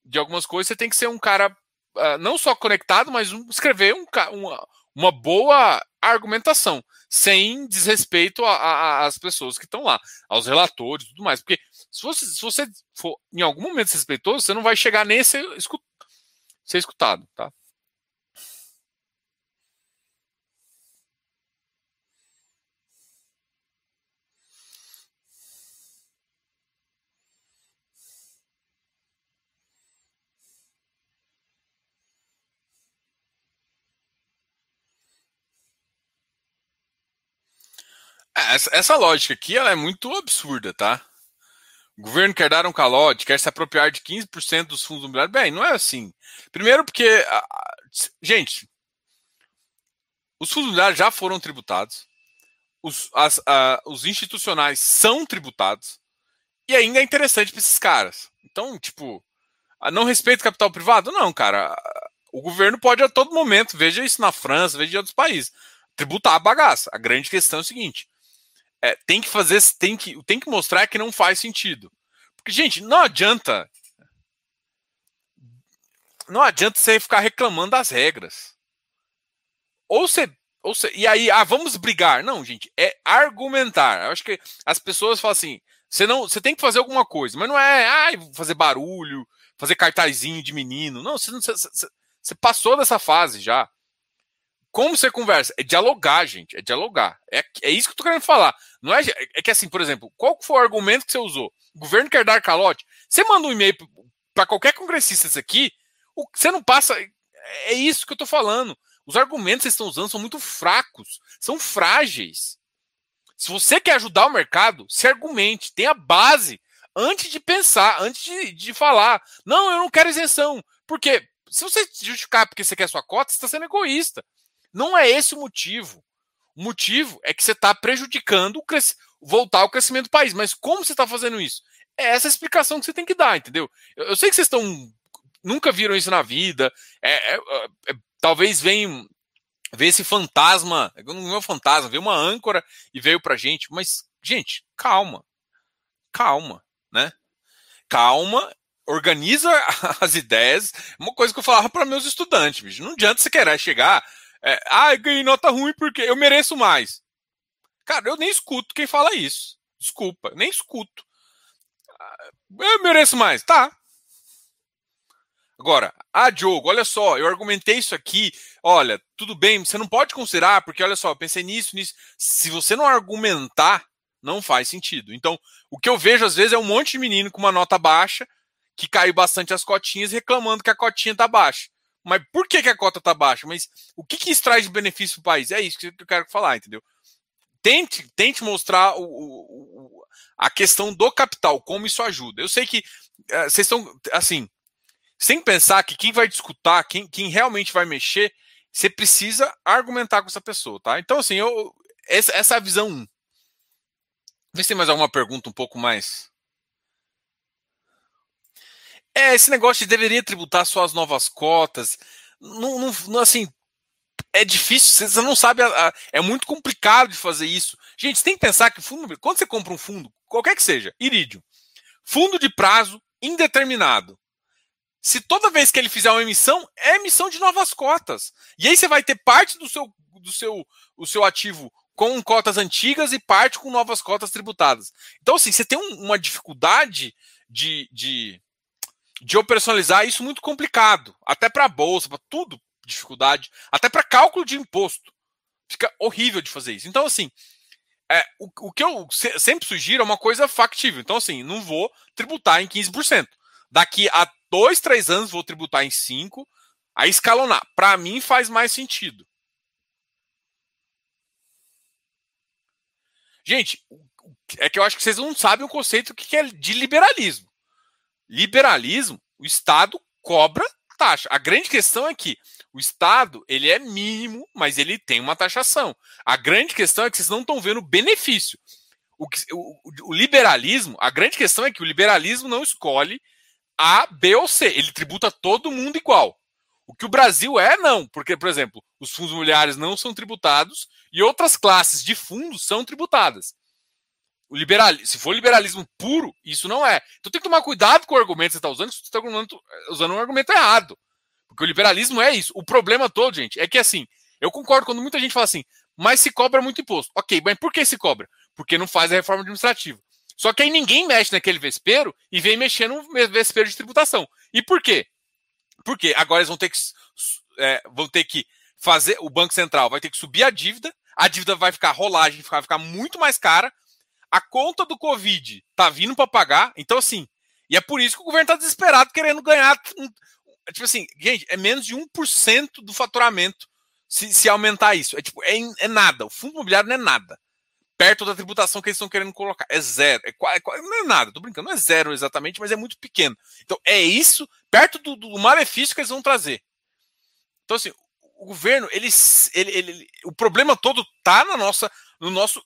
de algumas coisas, você tem que ser um cara uh, não só conectado, mas um, escrever um, uma, uma boa argumentação, sem desrespeito às pessoas que estão lá, aos relatores e tudo mais. Porque se você, se você for em algum momento desrespeitoso, você não vai chegar nem a ser, ser escutado, tá? É, essa, essa, lógica aqui ela é muito absurda, tá? O governo quer dar um calote, quer se apropriar de 15% dos fundos imobiliários. Bem, não é assim. Primeiro porque, gente, os fundos imobiliários já foram tributados, os, as, os institucionais são tributados, e ainda é interessante para esses caras. Então, tipo, não respeita capital privado? Não, cara. O governo pode a todo momento, veja isso na França, veja em outros países, tributar a bagaça. A grande questão é o seguinte: é, tem que fazer, tem que, tem que mostrar que não faz sentido. Porque, gente, não adianta. Não adianta você ficar reclamando das regras. Ou você. Ou você e aí, ah, vamos brigar. Não, gente, é argumentar. Eu acho que as pessoas falam assim: você, não, você tem que fazer alguma coisa, mas não é ah, fazer barulho, fazer cartazinho de menino. Não, você, você, você passou dessa fase já. Como você conversa? É dialogar, gente. É dialogar. É, é isso que eu tô querendo falar. Não é, é que assim, por exemplo, qual foi o argumento que você usou? O governo quer dar calote. Você manda um e-mail para qualquer congressista isso aqui, o, você não passa. É isso que eu tô falando. Os argumentos que vocês estão usando são muito fracos, são frágeis. Se você quer ajudar o mercado, se argumente, tenha base antes de pensar, antes de, de falar. Não, eu não quero isenção. Porque se você justificar porque você quer sua cota, você está sendo egoísta. Não é esse o motivo. O motivo é que você está prejudicando o voltar ao crescimento do país. Mas como você está fazendo isso? É essa explicação que você tem que dar, entendeu? Eu, eu sei que vocês estão. Nunca viram isso na vida. É, é, é, talvez venham ver esse fantasma. Não é um fantasma, veio uma âncora e veio pra gente. Mas, gente, calma. Calma, né? Calma organiza <laughs> as ideias. Uma coisa que eu falava para meus estudantes, bicho. Não adianta você querer chegar é, ah, eu ganhei nota ruim porque eu mereço mais. Cara, eu nem escuto quem fala isso. Desculpa, nem escuto. Ah, eu mereço mais, tá. Agora, ah, Diogo, olha só, eu argumentei isso aqui. Olha, tudo bem, você não pode considerar, porque olha só, eu pensei nisso, nisso. Se você não argumentar, não faz sentido. Então, o que eu vejo às vezes é um monte de menino com uma nota baixa, que caiu bastante as cotinhas, reclamando que a cotinha tá baixa. Mas por que, que a cota está baixa? Mas o que, que isso traz de benefício para o país? É isso que eu quero falar, entendeu? Tente, tente mostrar o, o, a questão do capital, como isso ajuda. Eu sei que uh, vocês estão, assim, sem pensar que quem vai discutir, quem, quem realmente vai mexer, você precisa argumentar com essa pessoa, tá? Então, assim, eu, essa, essa é a visão 1. Vê se tem mais alguma pergunta um pouco mais. É, esse negócio de deveria tributar só as novas cotas. Não, não, assim, é difícil, você não sabe, é muito complicado de fazer isso. Gente, você tem que pensar que fundo, quando você compra um fundo, qualquer que seja, irídio, fundo de prazo indeterminado. Se toda vez que ele fizer uma emissão, é emissão de novas cotas. E aí você vai ter parte do seu, do seu, o seu ativo com cotas antigas e parte com novas cotas tributadas. Então, assim, você tem um, uma dificuldade de, de, de operacionalizar isso muito complicado, até para bolsa, para tudo, dificuldade, até para cálculo de imposto. Fica horrível de fazer isso. Então, assim, é, o, o que eu se, sempre sugiro é uma coisa factível. Então, assim, não vou tributar em 15%. Daqui a dois, três anos vou tributar em 5%, a escalonar. Para mim faz mais sentido. Gente, é que eu acho que vocês não sabem o conceito que é de liberalismo liberalismo, o Estado cobra taxa. A grande questão é que o Estado ele é mínimo, mas ele tem uma taxação. A grande questão é que vocês não estão vendo benefício. O, o, o, liberalismo, a grande questão é que o liberalismo não escolhe A, B ou C. Ele tributa todo mundo igual. O que o Brasil é, não. Porque, por exemplo, os fundos imobiliários não são tributados e outras classes de fundos são tributadas o liberal, se for liberalismo puro, isso não é. Então tem que tomar cuidado com o argumento que você está usando, se você está usando um argumento errado. Porque o liberalismo é isso. O problema todo, gente, é que assim, eu concordo quando muita gente fala assim, mas se cobra muito imposto. Ok, mas por que se cobra? Porque não faz a reforma administrativa. Só que aí ninguém mexe naquele vespeiro e vem mexer no vespeiro de tributação. E por quê? Porque agora eles vão ter que, é, vão ter que fazer, o Banco Central vai ter que subir a dívida, a dívida vai ficar rolagem, vai ficar muito mais cara, a conta do Covid tá vindo para pagar, então assim, e é por isso que o governo tá desesperado querendo ganhar. Tipo assim, gente, é menos de 1% do faturamento se, se aumentar isso. É tipo, é, é nada. O fundo imobiliário não é nada. perto da tributação que eles estão querendo colocar. É zero. É, é, não é nada, tô brincando, não é zero exatamente, mas é muito pequeno. Então, é isso, perto do, do malefício que eles vão trazer. Então, assim, o governo, ele, ele, ele, o problema todo tá na nossa, no nosso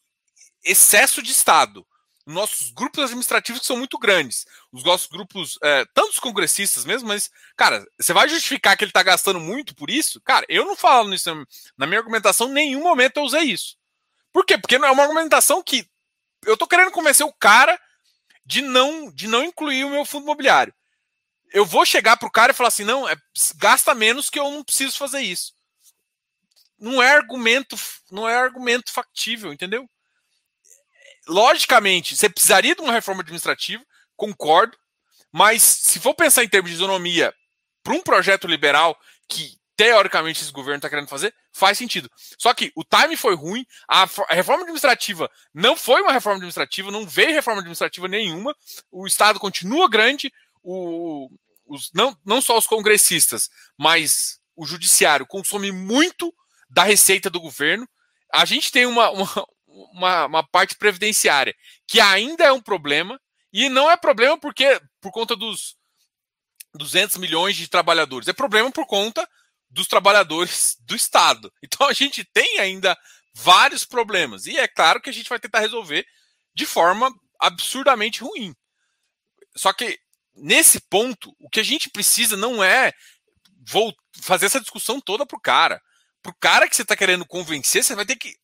excesso de Estado. Nossos grupos administrativos são muito grandes. Os nossos grupos, é, tantos congressistas mesmo, mas, cara, você vai justificar que ele está gastando muito por isso? Cara, eu não falo nisso. Na minha argumentação, em nenhum momento eu usei isso. Por quê? Porque é uma argumentação que eu tô querendo convencer o cara de não, de não incluir o meu fundo imobiliário. Eu vou chegar pro cara e falar assim: não, é, gasta menos que eu não preciso fazer isso. Não é argumento, não é argumento factível, entendeu? Logicamente, você precisaria de uma reforma administrativa, concordo, mas se for pensar em termos de isonomia para um projeto liberal que teoricamente esse governo está querendo fazer, faz sentido. Só que o time foi ruim, a, reforma administrativa não foi uma reforma administrativa, não veio reforma administrativa nenhuma, o Estado continua grande, o, os, não, não só os congressistas, mas o judiciário consome muito da receita do governo. A gente tem uma, uma, uma, uma parte previdenciária que ainda é um problema, e não é problema porque por conta dos 200 milhões de trabalhadores, é problema por conta dos trabalhadores <laughs> do Estado. Então a gente tem ainda vários problemas. E é claro que a gente vai tentar resolver de forma absurdamente ruim. Só que nesse ponto, o que a gente precisa não é fazer essa discussão toda pro cara. Pro cara que você está querendo convencer, você vai ter que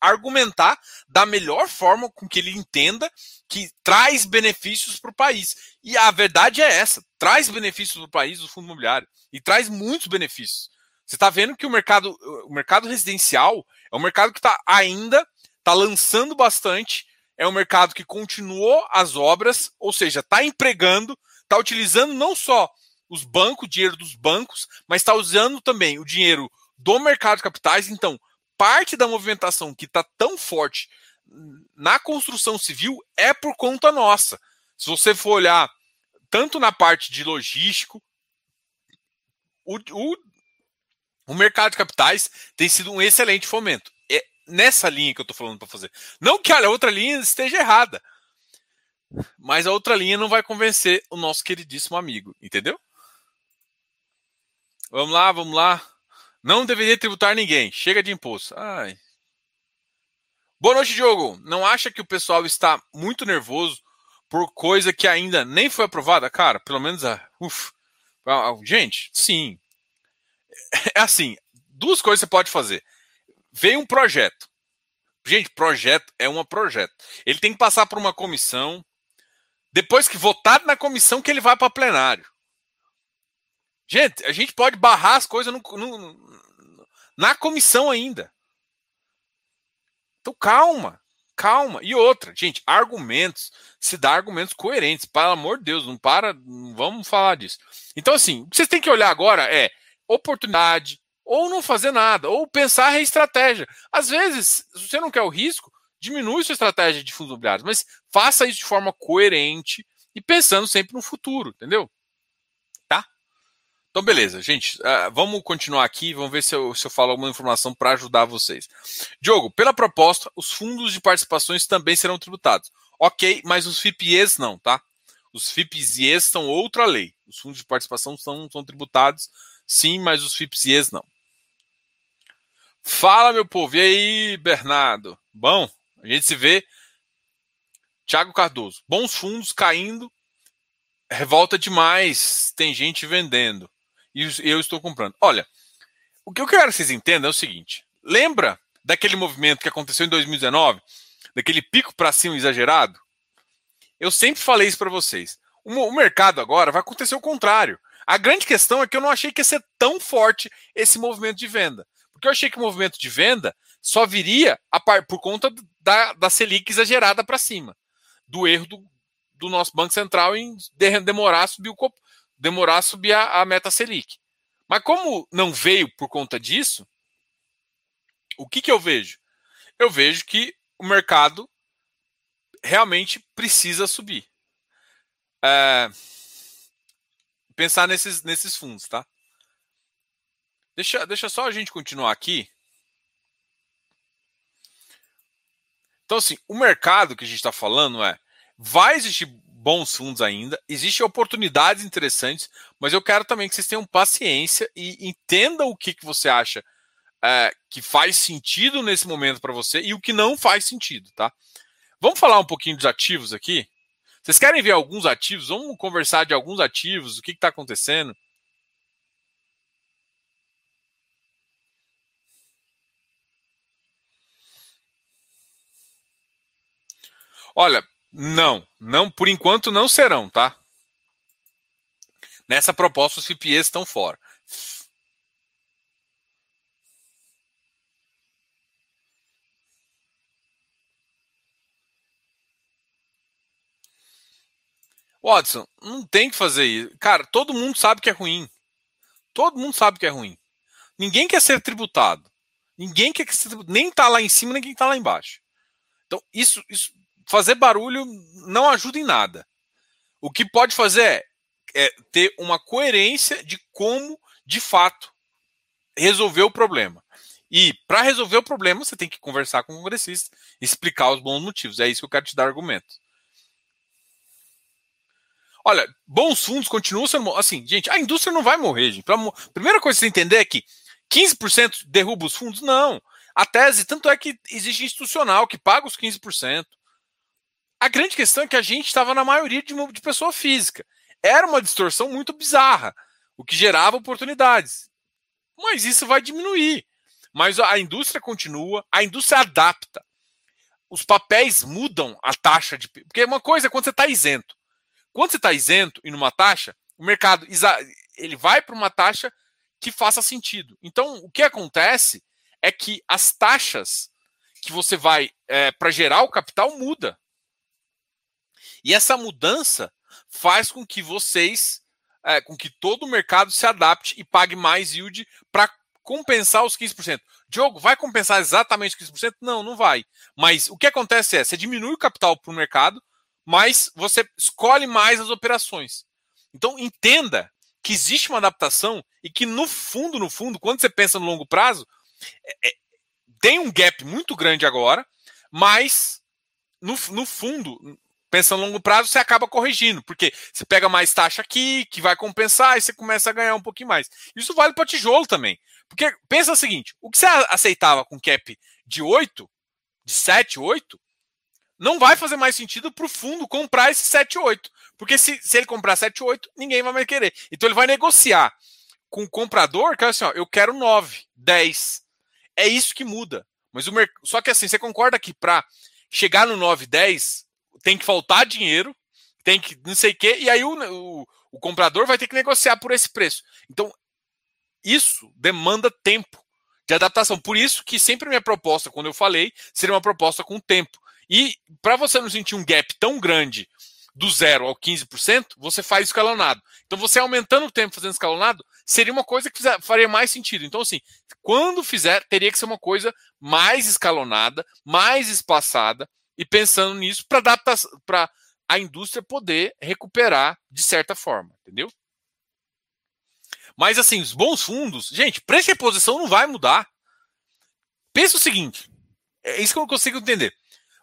argumentar da melhor forma com que ele entenda que traz benefícios para o país. E a verdade é essa: traz benefícios para o país o fundo imobiliário. E traz muitos benefícios. Você está vendo que o mercado, o mercado residencial é um mercado que está ainda está lançando bastante, é um mercado que continuou as obras, ou seja, está empregando, está utilizando não só os bancos, o dinheiro dos bancos, mas está usando também o dinheiro do mercado de capitais. Então, parte da movimentação que está tão forte na construção civil é por conta nossa. Se você for olhar tanto na parte de logístico, o, o o mercado de capitais tem sido um excelente fomento. É nessa linha que eu estou falando para fazer. Não que olha, a outra linha esteja errada. Mas a outra linha não vai convencer o nosso queridíssimo amigo, entendeu? Vamos lá, vamos lá. Não deveria tributar ninguém. Chega de imposto. Ai. Boa noite, Diogo. Não acha que o pessoal está muito nervoso por coisa que ainda nem foi aprovada? Cara, pelo menos a. Uf. Gente, sim é assim, duas coisas você pode fazer. Vem um projeto. Gente, projeto é um projeto. Ele tem que passar por uma comissão. Depois que votado na comissão, que ele vai para plenário. Gente, a gente pode barrar as coisas no, no, na comissão ainda. Então calma, calma. E outra, gente, argumentos, se dá argumentos coerentes, pelo amor de Deus, não para, não vamos falar disso. Então assim, o que vocês têm que olhar agora é oportunidade, ou não fazer nada, ou pensar em estratégia. Às vezes, se você não quer o risco, diminui sua estratégia de fundos imobiliários, mas faça isso de forma coerente e pensando sempre no futuro, entendeu? Então, beleza, gente. Uh, vamos continuar aqui, vamos ver se eu, se eu falo alguma informação para ajudar vocês. Diogo, pela proposta, os fundos de participações também serão tributados. Ok, mas os FIPIEs não, tá? Os FIPs são outra lei. Os fundos de participação são, são tributados Sim, mas os FIPS não. Fala, meu povo. E aí, Bernardo? Bom, a gente se vê. Tiago Cardoso. Bons fundos caindo. Revolta demais. Tem gente vendendo. E eu estou comprando. Olha, o que eu quero que vocês entendam é o seguinte. Lembra daquele movimento que aconteceu em 2019? Daquele pico para cima exagerado? Eu sempre falei isso para vocês. O mercado agora vai acontecer o contrário. A grande questão é que eu não achei que ia ser tão forte esse movimento de venda. Porque eu achei que o movimento de venda só viria par, por conta da, da Selic exagerada para cima. Do erro do, do, nosso Banco Central em demorar a subir, o, demorar a, subir a, a meta Selic. Mas como não veio por conta disso, o que, que eu vejo? Eu vejo que o mercado realmente precisa subir. É, pensar nesses, nesses fundos, tá? Deixa, deixa só a gente continuar aqui. Então, assim, o mercado que a gente está falando é: vai existir bons fundos ainda, existem oportunidades interessantes, mas eu quero também que vocês tenham paciência e entendam o que, que você acha é, que faz sentido nesse momento para você e o que não faz sentido, tá? Vamos falar um pouquinho dos ativos aqui? Vocês querem ver alguns ativos? Vamos conversar de alguns ativos, o que está acontecendo? Olha, não, não, por enquanto não serão, tá? Nessa proposta os FIPEs estão fora. Watson, não tem que fazer isso. Cara, todo mundo sabe que é ruim. Todo mundo sabe que é ruim. Ninguém quer ser tributado. Ninguém quer ser tributado. Nem tá lá em cima, nem quem tá lá embaixo. Então, isso, isso fazer barulho não ajuda em nada. O que pode fazer é, é ter uma coerência de como, de fato, resolver o problema. E para resolver o problema, você tem que conversar com o congressista, explicar os bons motivos. É isso que eu quero te dar argumento. Olha, bons fundos continuam sendo. Assim, gente, a indústria não vai morrer, gente. Primeira coisa que você entender é que 15% derruba os fundos? Não. A tese, tanto é que existe institucional que paga os 15%. A grande questão é que a gente estava na maioria de, de pessoa física. Era uma distorção muito bizarra, o que gerava oportunidades. Mas isso vai diminuir. Mas a indústria continua, a indústria adapta. Os papéis mudam a taxa de. Porque uma coisa é quando você está isento. Quando você está isento e numa taxa, o mercado ele vai para uma taxa que faça sentido. Então, o que acontece é que as taxas que você vai é, para gerar o capital muda. E essa mudança faz com que vocês, é, com que todo o mercado se adapte e pague mais yield para compensar os 15%. Diogo, vai compensar exatamente os 15%? Não, não vai. Mas o que acontece é, você diminui o capital para o mercado, mas você escolhe mais as operações. Então entenda que existe uma adaptação e que no fundo, no fundo, quando você pensa no longo prazo, é, é, tem um gap muito grande agora, mas no, no fundo, pensando no longo prazo, você acaba corrigindo, porque você pega mais taxa aqui, que vai compensar, e você começa a ganhar um pouquinho mais. Isso vale para tijolo também. Porque pensa o seguinte: o que você aceitava com cap de 8, de 7, 8, não vai fazer mais sentido para o fundo comprar esse 7,8. Porque se, se ele comprar 7,8, ninguém vai mais querer. Então ele vai negociar com o comprador que é assim, ó, eu quero 9, 10. É isso que muda. Mas o merc... Só que assim, você concorda que para chegar no 9, 10, tem que faltar dinheiro, tem que não sei o quê, e aí o, o, o comprador vai ter que negociar por esse preço. Então, isso demanda tempo de adaptação. Por isso que sempre minha proposta, quando eu falei, seria uma proposta com tempo. E para você não sentir um gap tão grande do zero ao 15%, você faz escalonado. Então, você aumentando o tempo fazendo escalonado, seria uma coisa que faria mais sentido. Então, assim, quando fizer, teria que ser uma coisa mais escalonada, mais espaçada, e pensando nisso para a indústria poder recuperar de certa forma, entendeu? Mas assim, os bons fundos, gente, preço de reposição não vai mudar. Pensa o seguinte, é isso que eu não consigo entender.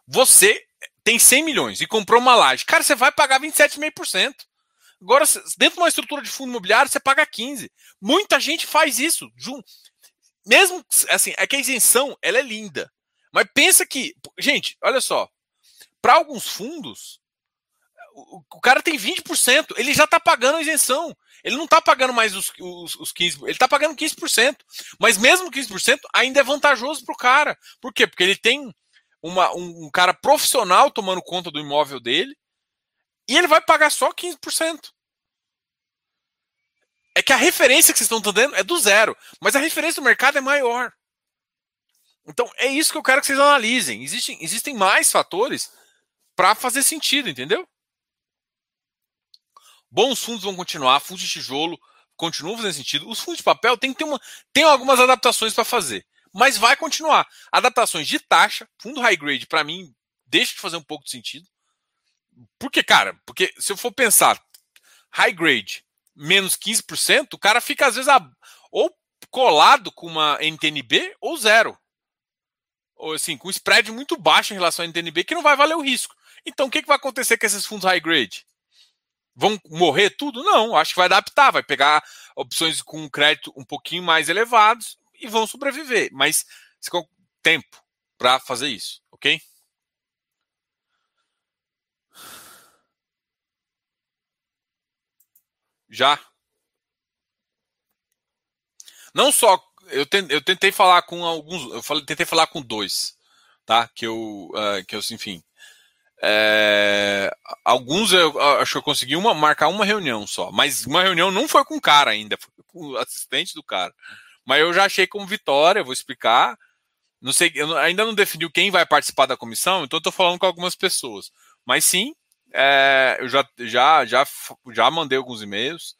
Você tem 100 milhões e comprou uma laje. Cara, você vai pagar 27,5%. Agora, dentro de uma estrutura de fundo imobiliário, você paga 15%. Muita gente faz isso. Mesmo assim, é que a isenção ela é linda. Mas pensa que, gente, olha só. Para alguns fundos, o, o, cara tem 20%, ele já está pagando a isenção. Ele não está pagando mais os, os, os 15%, ele está pagando 15%. Mas mesmo 15% ainda é vantajoso para o cara. Por quê? Porque ele tem uma, um, um, cara profissional tomando conta do imóvel dele e ele vai pagar só 15%. É que a referência que vocês estão dando é do zero, mas a referência do mercado é maior. Então é isso que eu quero que vocês analisem. Existem, existem mais fatores para fazer sentido, entendeu? Bons fundos vão continuar, fundos de tijolo continuam fazendo sentido. Os fundos de papel tem ter uma, tem algumas adaptações para fazer mas vai continuar. Adaptações de taxa, fundo high grade, para mim, deixa de fazer um pouco de sentido. Por que, cara? Porque se eu for pensar high grade menos 15%, o cara fica às vezes a, ou colado com uma NTNB ou zero. Assim, com spread muito baixo em relação ao NTNB, que não vai valer o risco. Então, o que, que vai acontecer com esses fundos high grade? Vão morrer tudo? Não, acho que vai adaptar, vai pegar opções com crédito um pouquinho mais elevados e vão sobreviver. Mas tempo para fazer isso, ok? Já. Não só eu, tentei falar com alguns, eu falei, tentei falar com dois, tá? Que eu, uh, que eu, enfim, é, alguns eu acho que eu consegui uma, marcar uma reunião só, mas uma reunião não foi com o cara ainda, foi com o assistente do cara. Mas eu já achei como vitória, vou explicar. Não sei, eu ainda não definiu quem vai participar da comissão, então eu tô falando com algumas pessoas. Mas sim, é, eu já, já, já, já mandei alguns e-mails.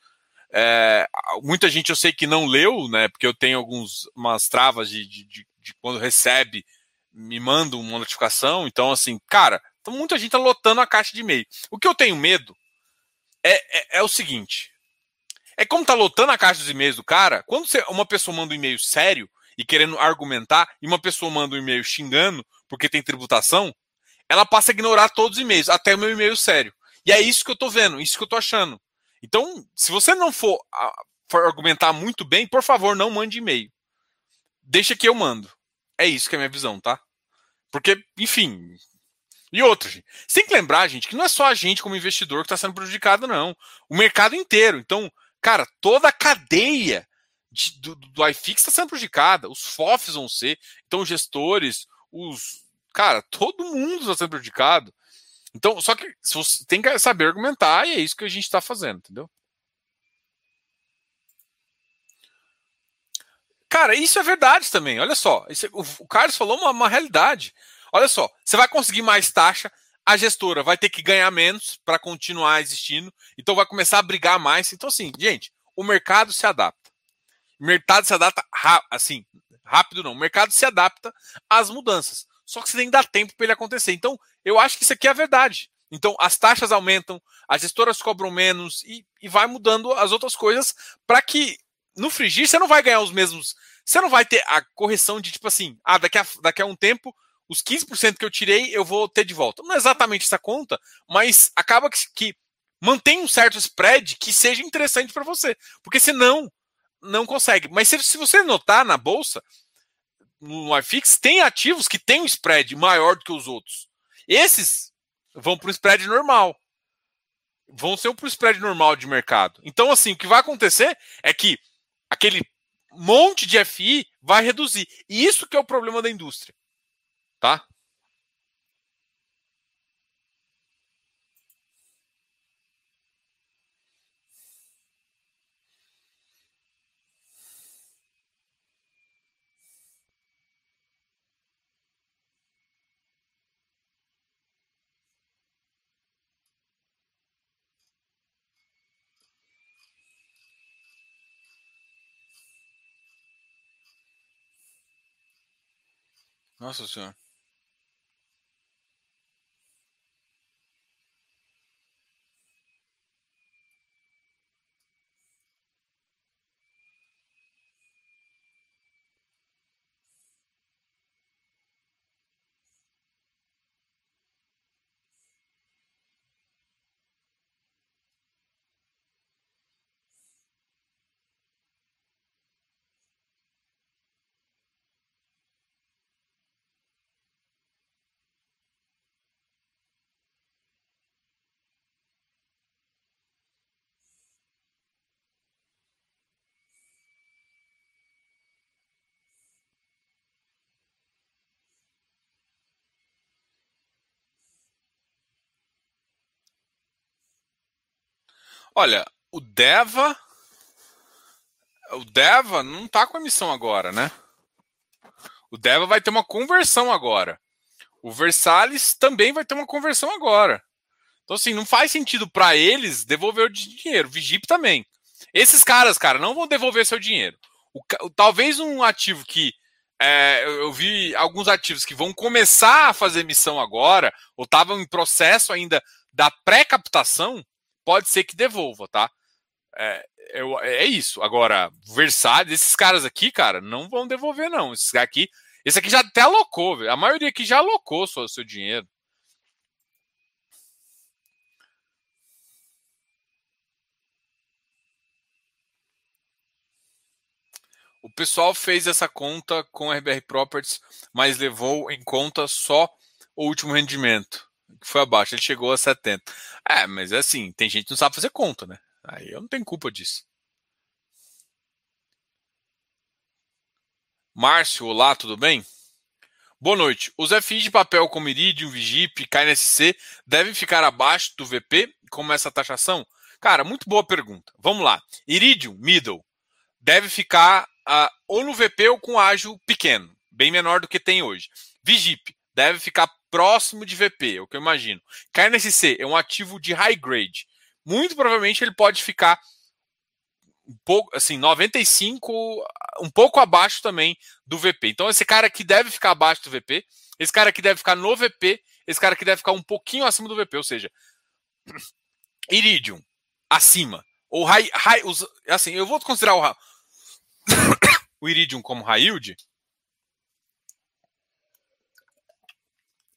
É, muita gente eu sei que não leu, né? Porque eu tenho algumas umas travas de, de, de, de quando recebe, me manda uma notificação. Então, assim, cara, então muita gente tá lotando a caixa de e-mail. O que eu tenho medo é, é, é o seguinte: é como tá lotando a caixa dos e-mails do cara, quando você, uma pessoa manda um e-mail sério e querendo argumentar, e uma pessoa manda um e-mail xingando porque tem tributação, ela passa a ignorar todos os e-mails, até o meu e-mail sério. E é isso que eu tô vendo, isso que eu tô achando. Então, se você não for, for argumentar muito bem, por favor, não mande e-mail. Deixa que eu mando. É isso que é a minha visão, tá? Porque, enfim. E outra, gente. Tem que lembrar, gente, que não é só a gente como investidor que está sendo prejudicado, não. O mercado inteiro. Então, cara, toda a cadeia de, do, do iFix está sendo prejudicada. Os FOFs vão ser. Então, os gestores, os. Cara, todo mundo está sendo prejudicado. Então, só que você tem que saber argumentar e é isso que a gente está fazendo, entendeu? Cara, isso é verdade também. Olha só, o Carlos falou uma, uma realidade. Olha só, você vai conseguir mais taxa, a gestora vai ter que ganhar menos para continuar existindo, então vai começar a brigar mais. Então, assim, gente, o mercado se adapta. O mercado se adapta assim, rápido não. O mercado se adapta às mudanças. Só que você tem que dar tempo para ele acontecer. Então, eu acho que isso aqui é a verdade. Então, as taxas aumentam, as gestoras cobram menos e, e vai mudando as outras coisas para que no frigir você não vai ganhar os mesmos. Você não vai ter a correção de tipo assim, ah, daqui a, daqui a um tempo, os 15% que eu tirei eu vou ter de volta. Não é exatamente essa conta, mas acaba que, que mantém um certo spread que seja interessante para você. Porque senão, não consegue. Mas se, se você notar na bolsa, no iFix tem ativos que têm um spread maior do que os outros. Esses vão para o spread normal. Vão ser para o spread normal de mercado. Então, assim, o que vai acontecer é que aquele monte de FI vai reduzir. E isso que é o problema da indústria. Tá? Nossa senhora. Olha, o Deva. O Deva não está com emissão agora, né? O Deva vai ter uma conversão agora. O Versalhes também vai ter uma conversão agora. Então, assim, não faz sentido para eles devolver o dinheiro. O Vigip também. Esses caras, cara, não vão devolver seu dinheiro. O, talvez um ativo que. É, eu vi alguns ativos que vão começar a fazer emissão agora, ou estavam em processo ainda da pré-captação, pode ser que devolva, tá? É, é, é isso. Agora, Versalhes, esses caras aqui, cara, não vão devolver, não. Esses aqui, Esse aqui já até alocou, velho. A maioria aqui já alocou seu, seu dinheiro. O pessoal fez essa conta com RBR Properties, mas levou em conta só o último rendimento, foi abaixo. Ele chegou a 70. É, mas é assim, tem gente que não sabe fazer conta, né? Aí eu não tenho culpa disso. Márcio, olá, tudo bem? Boa noite. Os FIs de papel como Iridium, Vigip, KNSC devem ficar abaixo do VP? Como essa taxação? Cara, muito boa pergunta. Vamos lá. Iridium, middle, deve ficar uh, ou no VP ou com ágio pequeno, bem menor do que tem hoje. Vigip deve ficar próximo de VP, é o que eu imagino. KNSC é um ativo de high grade. Muito provavelmente ele pode ficar um pouco, assim, 95, um pouco abaixo também do VP. Então esse cara aqui deve ficar abaixo do VP, esse cara aqui deve ficar no VP, esse cara aqui deve ficar um pouquinho acima do VP, ou seja, <clears throat> Iridium acima. Ou high, high assim, eu vou considerar o, <coughs> o Iridium como high yield,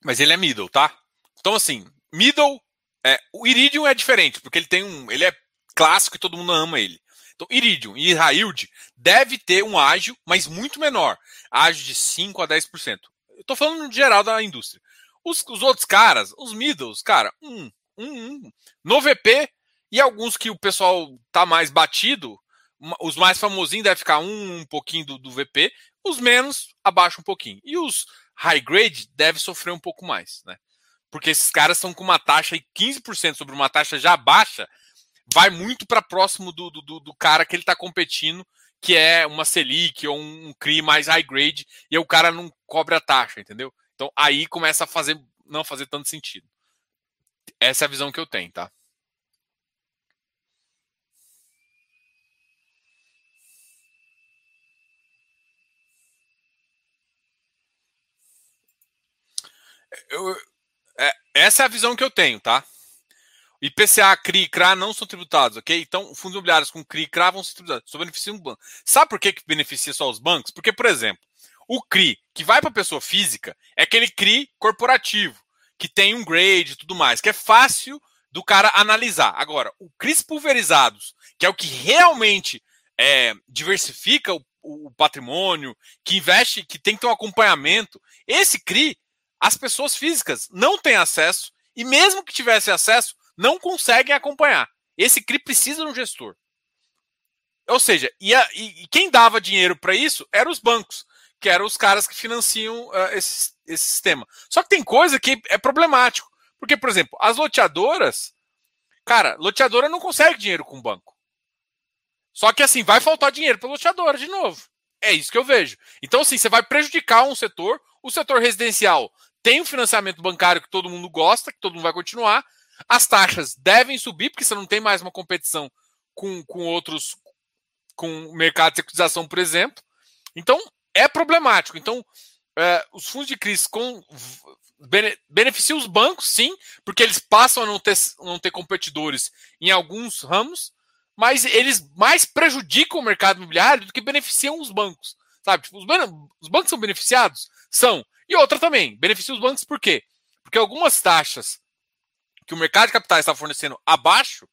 mas ele é middle, tá? Então assim, middle, é, o Iridium é diferente, porque ele tem um, ele é clássico e todo mundo ama ele. Então, Iridium e yield deve ter um ágio, mas muito menor, ágio de 5 a 10%. Eu tô falando no geral da indústria. Os, os outros caras, os middles, cara, um, um, um, no VP e alguns que o pessoal tá mais batido, os mais famosinhos devem ficar um, um pouquinho do, do VP, os menos abaixo um pouquinho. E os high grade devem sofrer um pouco mais, né? Porque esses caras estão com uma taxa de 15% sobre uma taxa já baixa, vai muito para próximo do, do, do, cara que ele está competindo, que é uma Selic ou um, um CRI mais high grade, e o cara não cobre a taxa, entendeu? Então aí começa a fazer não fazer tanto sentido. Essa é a visão que eu tenho, tá? Eu, é, essa é a visão que eu tenho, tá? IPCA, CRI e CRA não são tributados, ok? Então, fundos imobiliários com CRI e CRA vão ser tributados. Só beneficiam o banco. Sabe por que, que beneficia só os bancos? Porque, por exemplo, o CRI, que vai para a pessoa física, é aquele CRI corporativo, que tem um grade e tudo mais, que é fácil do cara analisar. Agora, o CRIs pulverizados, que é o que realmente é, diversifica o, o patrimônio, que investe, que tem que ter um acompanhamento, esse CRI as pessoas físicas não têm acesso e mesmo que tivessem acesso, não conseguem acompanhar. Esse CRI precisa de um gestor. Ou seja, e, a, e quem dava dinheiro para isso eram os bancos, que eram os caras que financiam uh, esse, esse sistema. Só que tem coisa que é problemático. Porque, por exemplo, as loteadoras, cara, loteadora não consegue dinheiro com o banco. Só que assim, vai faltar dinheiro para loteadora de novo. É isso que eu vejo. Então, assim, você vai prejudicar um setor. O setor residencial tem um financiamento bancário que todo mundo gosta, que todo mundo vai continuar. As taxas devem subir, porque você não tem mais uma competição com, com outros, com o mercado de securitização, por exemplo. Então, é problemático. Então, é, os fundos de crise com, bene, beneficiam os bancos, sim, porque eles passam a não ter, não ter competidores em alguns ramos, mas eles mais prejudicam o mercado imobiliário do que beneficiam os bancos. Sabe? Tipo, os, os bancos são beneficiados? São. E outra também, beneficia os bancos por quê? Porque algumas taxas que o mercado de capitais está fornecendo abaixo,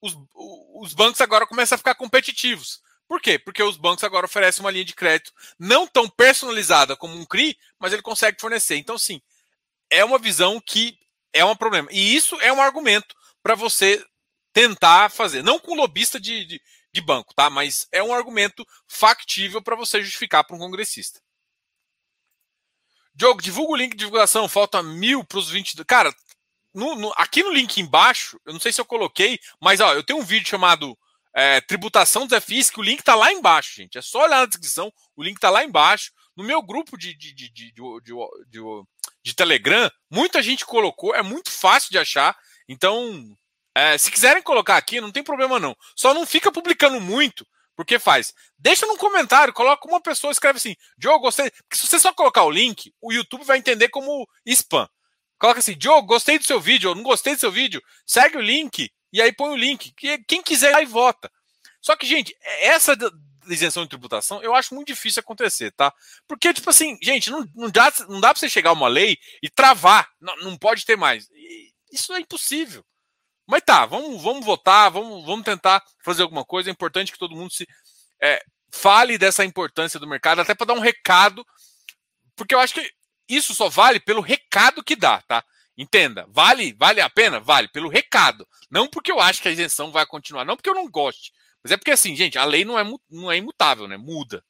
os, os bancos agora começam a ficar competitivos. Por quê? Porque os bancos agora oferecem uma linha de crédito não tão personalizada como um CRI, mas ele consegue fornecer. Então, sim, é uma visão que é um problema. E isso é um argumento para você tentar fazer. Não com lobista de, de, de, banco, tá? Mas é um argumento factível para você justificar para um congressista. Diogo, divulga o link de divulgação, falta mil para os 20. Cara, no, no, aqui no link embaixo, eu não sei se eu coloquei, mas ó, eu tenho um vídeo chamado é, Tributação dos FIs, que o link tá lá embaixo, gente. É só olhar na descrição, o link tá lá embaixo. No meu grupo de, de, de, de, de, de Telegram, muita gente colocou, é muito fácil de achar. Então, é, se quiserem colocar aqui, não tem problema não. Só não fica publicando muito, porque faz. Deixa num comentário, coloca uma pessoa, escreve assim, Diogo, gostei. Porque se você só colocar o link, o YouTube vai entender como spam. Coloca assim, Diogo, gostei do seu vídeo, ou não gostei do seu vídeo, segue o link e aí põe o link. Quem quiser aí vota. Só que, gente, essa isenção de tributação, eu acho muito difícil acontecer, tá? Porque, tipo assim, gente, não, não, dá, não dá pra você chegar a uma lei e travar. Não, não pode ter mais. Isso é impossível. Mas tá, vamos, vamos votar, vamos, vamos tentar fazer alguma coisa. É importante que todo mundo se é, fale dessa importância do mercado, até para dar um recado, porque eu acho que isso só vale pelo recado que dá, tá? Entenda, vale, vale a pena? Vale, pelo recado. Não porque eu acho que a isenção vai continuar, não porque eu não goste. Mas é porque assim, gente, a lei não é, não é imutável, né? Muda.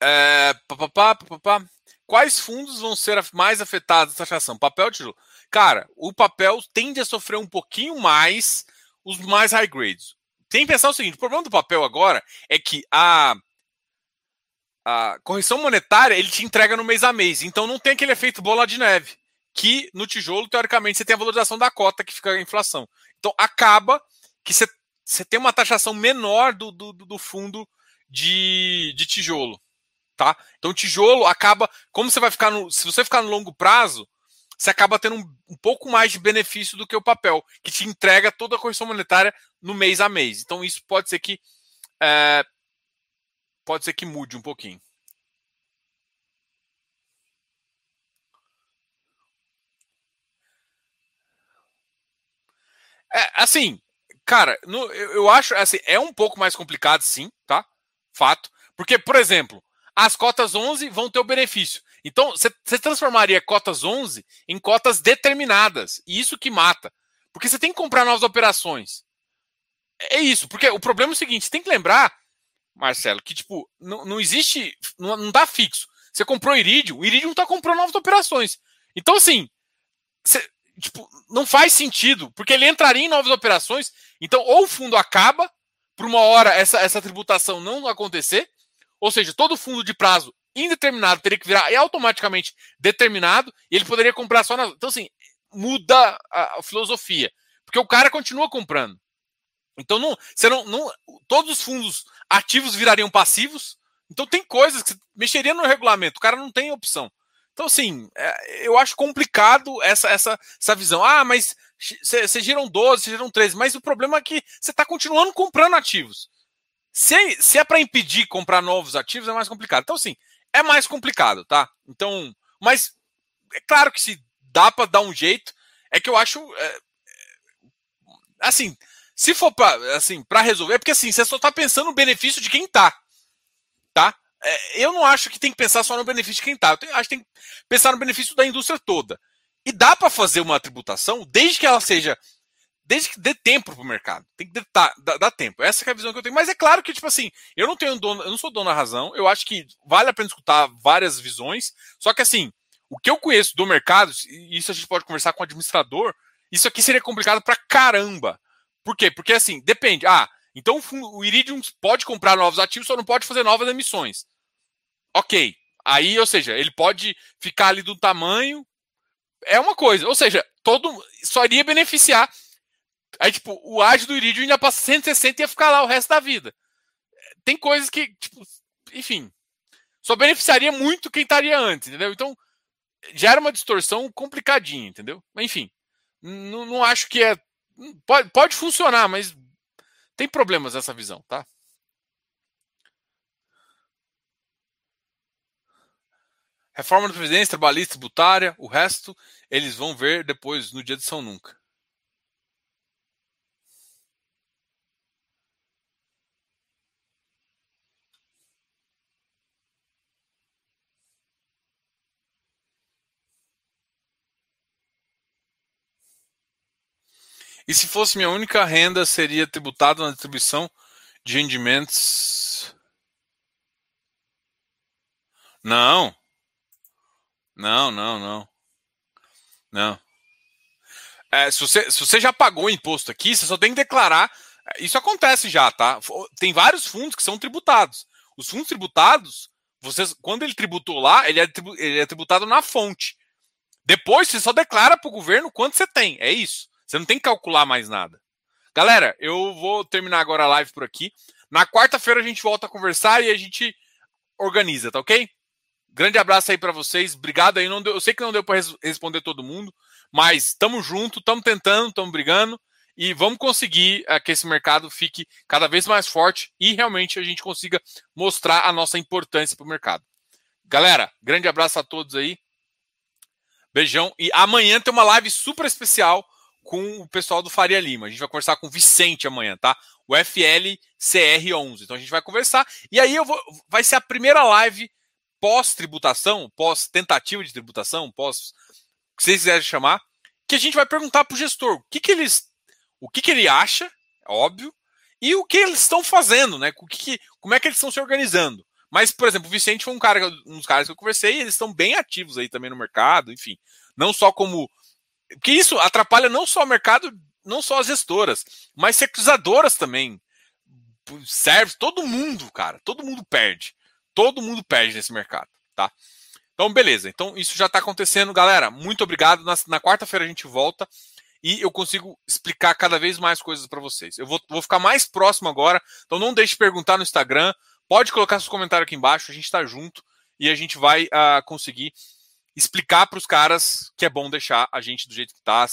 É, pá, pá, pá, Quais fundos vão ser mais afetados dessa taxação? Papel tijolo? Cara, o papel tende a sofrer um pouquinho mais os mais high grades. Tem que pensar o seguinte: o problema do papel agora é que a, a correção monetária ele te entrega no mês a mês. Então não tem aquele efeito bola de neve. Que no tijolo, teoricamente, você tem a valorização da cota que fica a inflação. Então acaba que você, você tem uma taxação menor do, do, do fundo de, de tijolo tá? Então tijolo acaba, como você vai ficar no, se você ficar no longo prazo, você acaba tendo um, um, pouco mais de benefício do que o papel, que te entrega toda a correção monetária no mês a mês. Então isso pode ser que é, pode ser que mude um pouquinho. É, assim, cara, no, eu, eu acho assim, é um pouco mais complicado, sim, tá? Fato. Porque, por exemplo, as cotas 11 vão ter o benefício. Então, você transformaria cotas 11 em cotas determinadas. E isso que mata. Porque você tem que comprar novas operações. É isso. Porque o problema é o seguinte: tem que lembrar, Marcelo, que tipo, não, não existe. Não, não dá fixo. Você comprou Iridium, o Iridium está comprando novas operações. Então, assim, você, tipo, não faz sentido, porque ele entraria em novas operações. Então, ou o fundo acaba, por uma hora essa, essa tributação não acontecer, ou seja, todo fundo de prazo indeterminado teria que virar automaticamente determinado e ele poderia comprar só na. Então, assim, muda a, a filosofia. Porque o cara continua comprando. Então, não, você não, não, todos os fundos ativos virariam passivos. Então, tem coisas que mexeria no regulamento. O cara não tem opção. Então, assim, é, eu acho complicado essa, essa, essa visão. Ah, mas vocês giram 12, vocês giram 13. Mas o problema é que você está continuando comprando ativos. Se, se é para impedir comprar novos ativos, é mais complicado. Então, sim, é mais complicado, tá? Então, mas é claro que se dá para dar um jeito, é que eu acho. É, assim, se for para assim, resolver, porque assim, você só está pensando no benefício de quem tá. Tá? É, eu não acho que tem que pensar só no benefício de quem tá. Eu acho que tem que pensar no benefício da indústria toda. E dá para fazer uma tributação desde que ela seja desde que dê tempo pro mercado. Tem que dar, dar, tempo. Essa é a visão que eu tenho. Mas é claro que, tipo assim, eu não tenho dono, eu não sou dono da razão. Eu acho que vale a pena escutar várias visões. Só que assim, o que eu conheço do mercado, e isso a gente pode conversar com o administrador, isso aqui seria complicado pra caramba. Por quê? Porque assim, depende. Ah, então o Iridium pode comprar novos ativos, só não pode fazer novas emissões. Ok. Aí, ou seja, ele pode ficar ali do tamanho. É uma coisa. Ou seja, todo só iria beneficiar Aí, tipo, o ágio do Iridium ainda passa 160 e ia ficar lá o resto da vida. Tem coisas que, tipo, enfim, só beneficiaria muito quem estaria antes, entendeu? Então, gera uma distorção complicadinha, entendeu? Mas, enfim, não, não acho que é. Pode, pode funcionar, mas tem problemas essa visão, tá? Reforma da Previdência, trabalhista, tributária, o resto eles vão ver depois no dia de São Nunca. E se fosse minha única renda, seria tributado na distribuição de rendimentos? Não. Não, não, não. Não. É, se, você, se você já pagou imposto aqui, você só tem que declarar. Isso acontece já, tá? Tem vários fundos que são tributados. Os fundos tributados, vocês, quando ele tributou lá, ele é, ele é tributado na fonte. Depois você só declara para o governo quanto você tem. É isso. Você não tem que calcular mais nada. Galera, eu vou terminar agora a live por aqui. Na quarta-feira a gente volta a conversar e a gente organiza, tá ok? Grande abraço aí para vocês. Obrigado aí. Não deu, eu sei que não deu para res responder todo mundo, mas estamos junto, estamos tentando, estamos brigando. e vamos conseguir uh, que esse mercado fique cada vez mais forte e realmente a gente consiga mostrar a nossa importância para o mercado. Galera, grande abraço a todos aí. Beijão. E amanhã tem uma live super especial com o pessoal do Faria Lima. A gente vai conversar com o Vicente amanhã, tá? O FLCR11. Então a gente vai conversar. E aí eu vou. Vai ser a primeira live pós-tributação, pós-tentativa de tributação, pós. O que vocês quiserem chamar, que a gente vai perguntar para o gestor o que, que eles. O que, que ele acha, óbvio, e o que eles estão fazendo, né? O que, como é que eles estão se organizando. Mas, por exemplo, o Vicente foi um cara, um dos caras que eu conversei, e eles estão bem ativos aí também no mercado, enfim. Não só como que isso atrapalha não só o mercado, não só as gestoras, mas securizadoras também. Serve todo mundo, cara. Todo mundo perde. Todo mundo perde nesse mercado, tá? Então, beleza. Então, isso já está acontecendo, galera. Muito obrigado. Na, na quarta-feira a gente volta e eu consigo explicar cada vez mais coisas para vocês. Eu vou, vou, ficar mais próximo agora. Então, não deixe de perguntar no Instagram. Pode colocar seus comentários aqui embaixo. A gente está junto e a gente vai uh, conseguir explicar para os caras que é bom deixar a gente do jeito que está,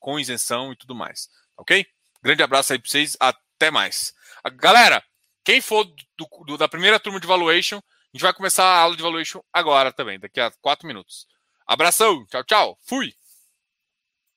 com isenção e tudo mais. Ok? Grande abraço aí para vocês, até mais. Galera, quem for do, do, da primeira turma de valuation, a gente vai começar a aula de valuation agora também, daqui a quatro minutos. Abração, tchau, tchau, fui!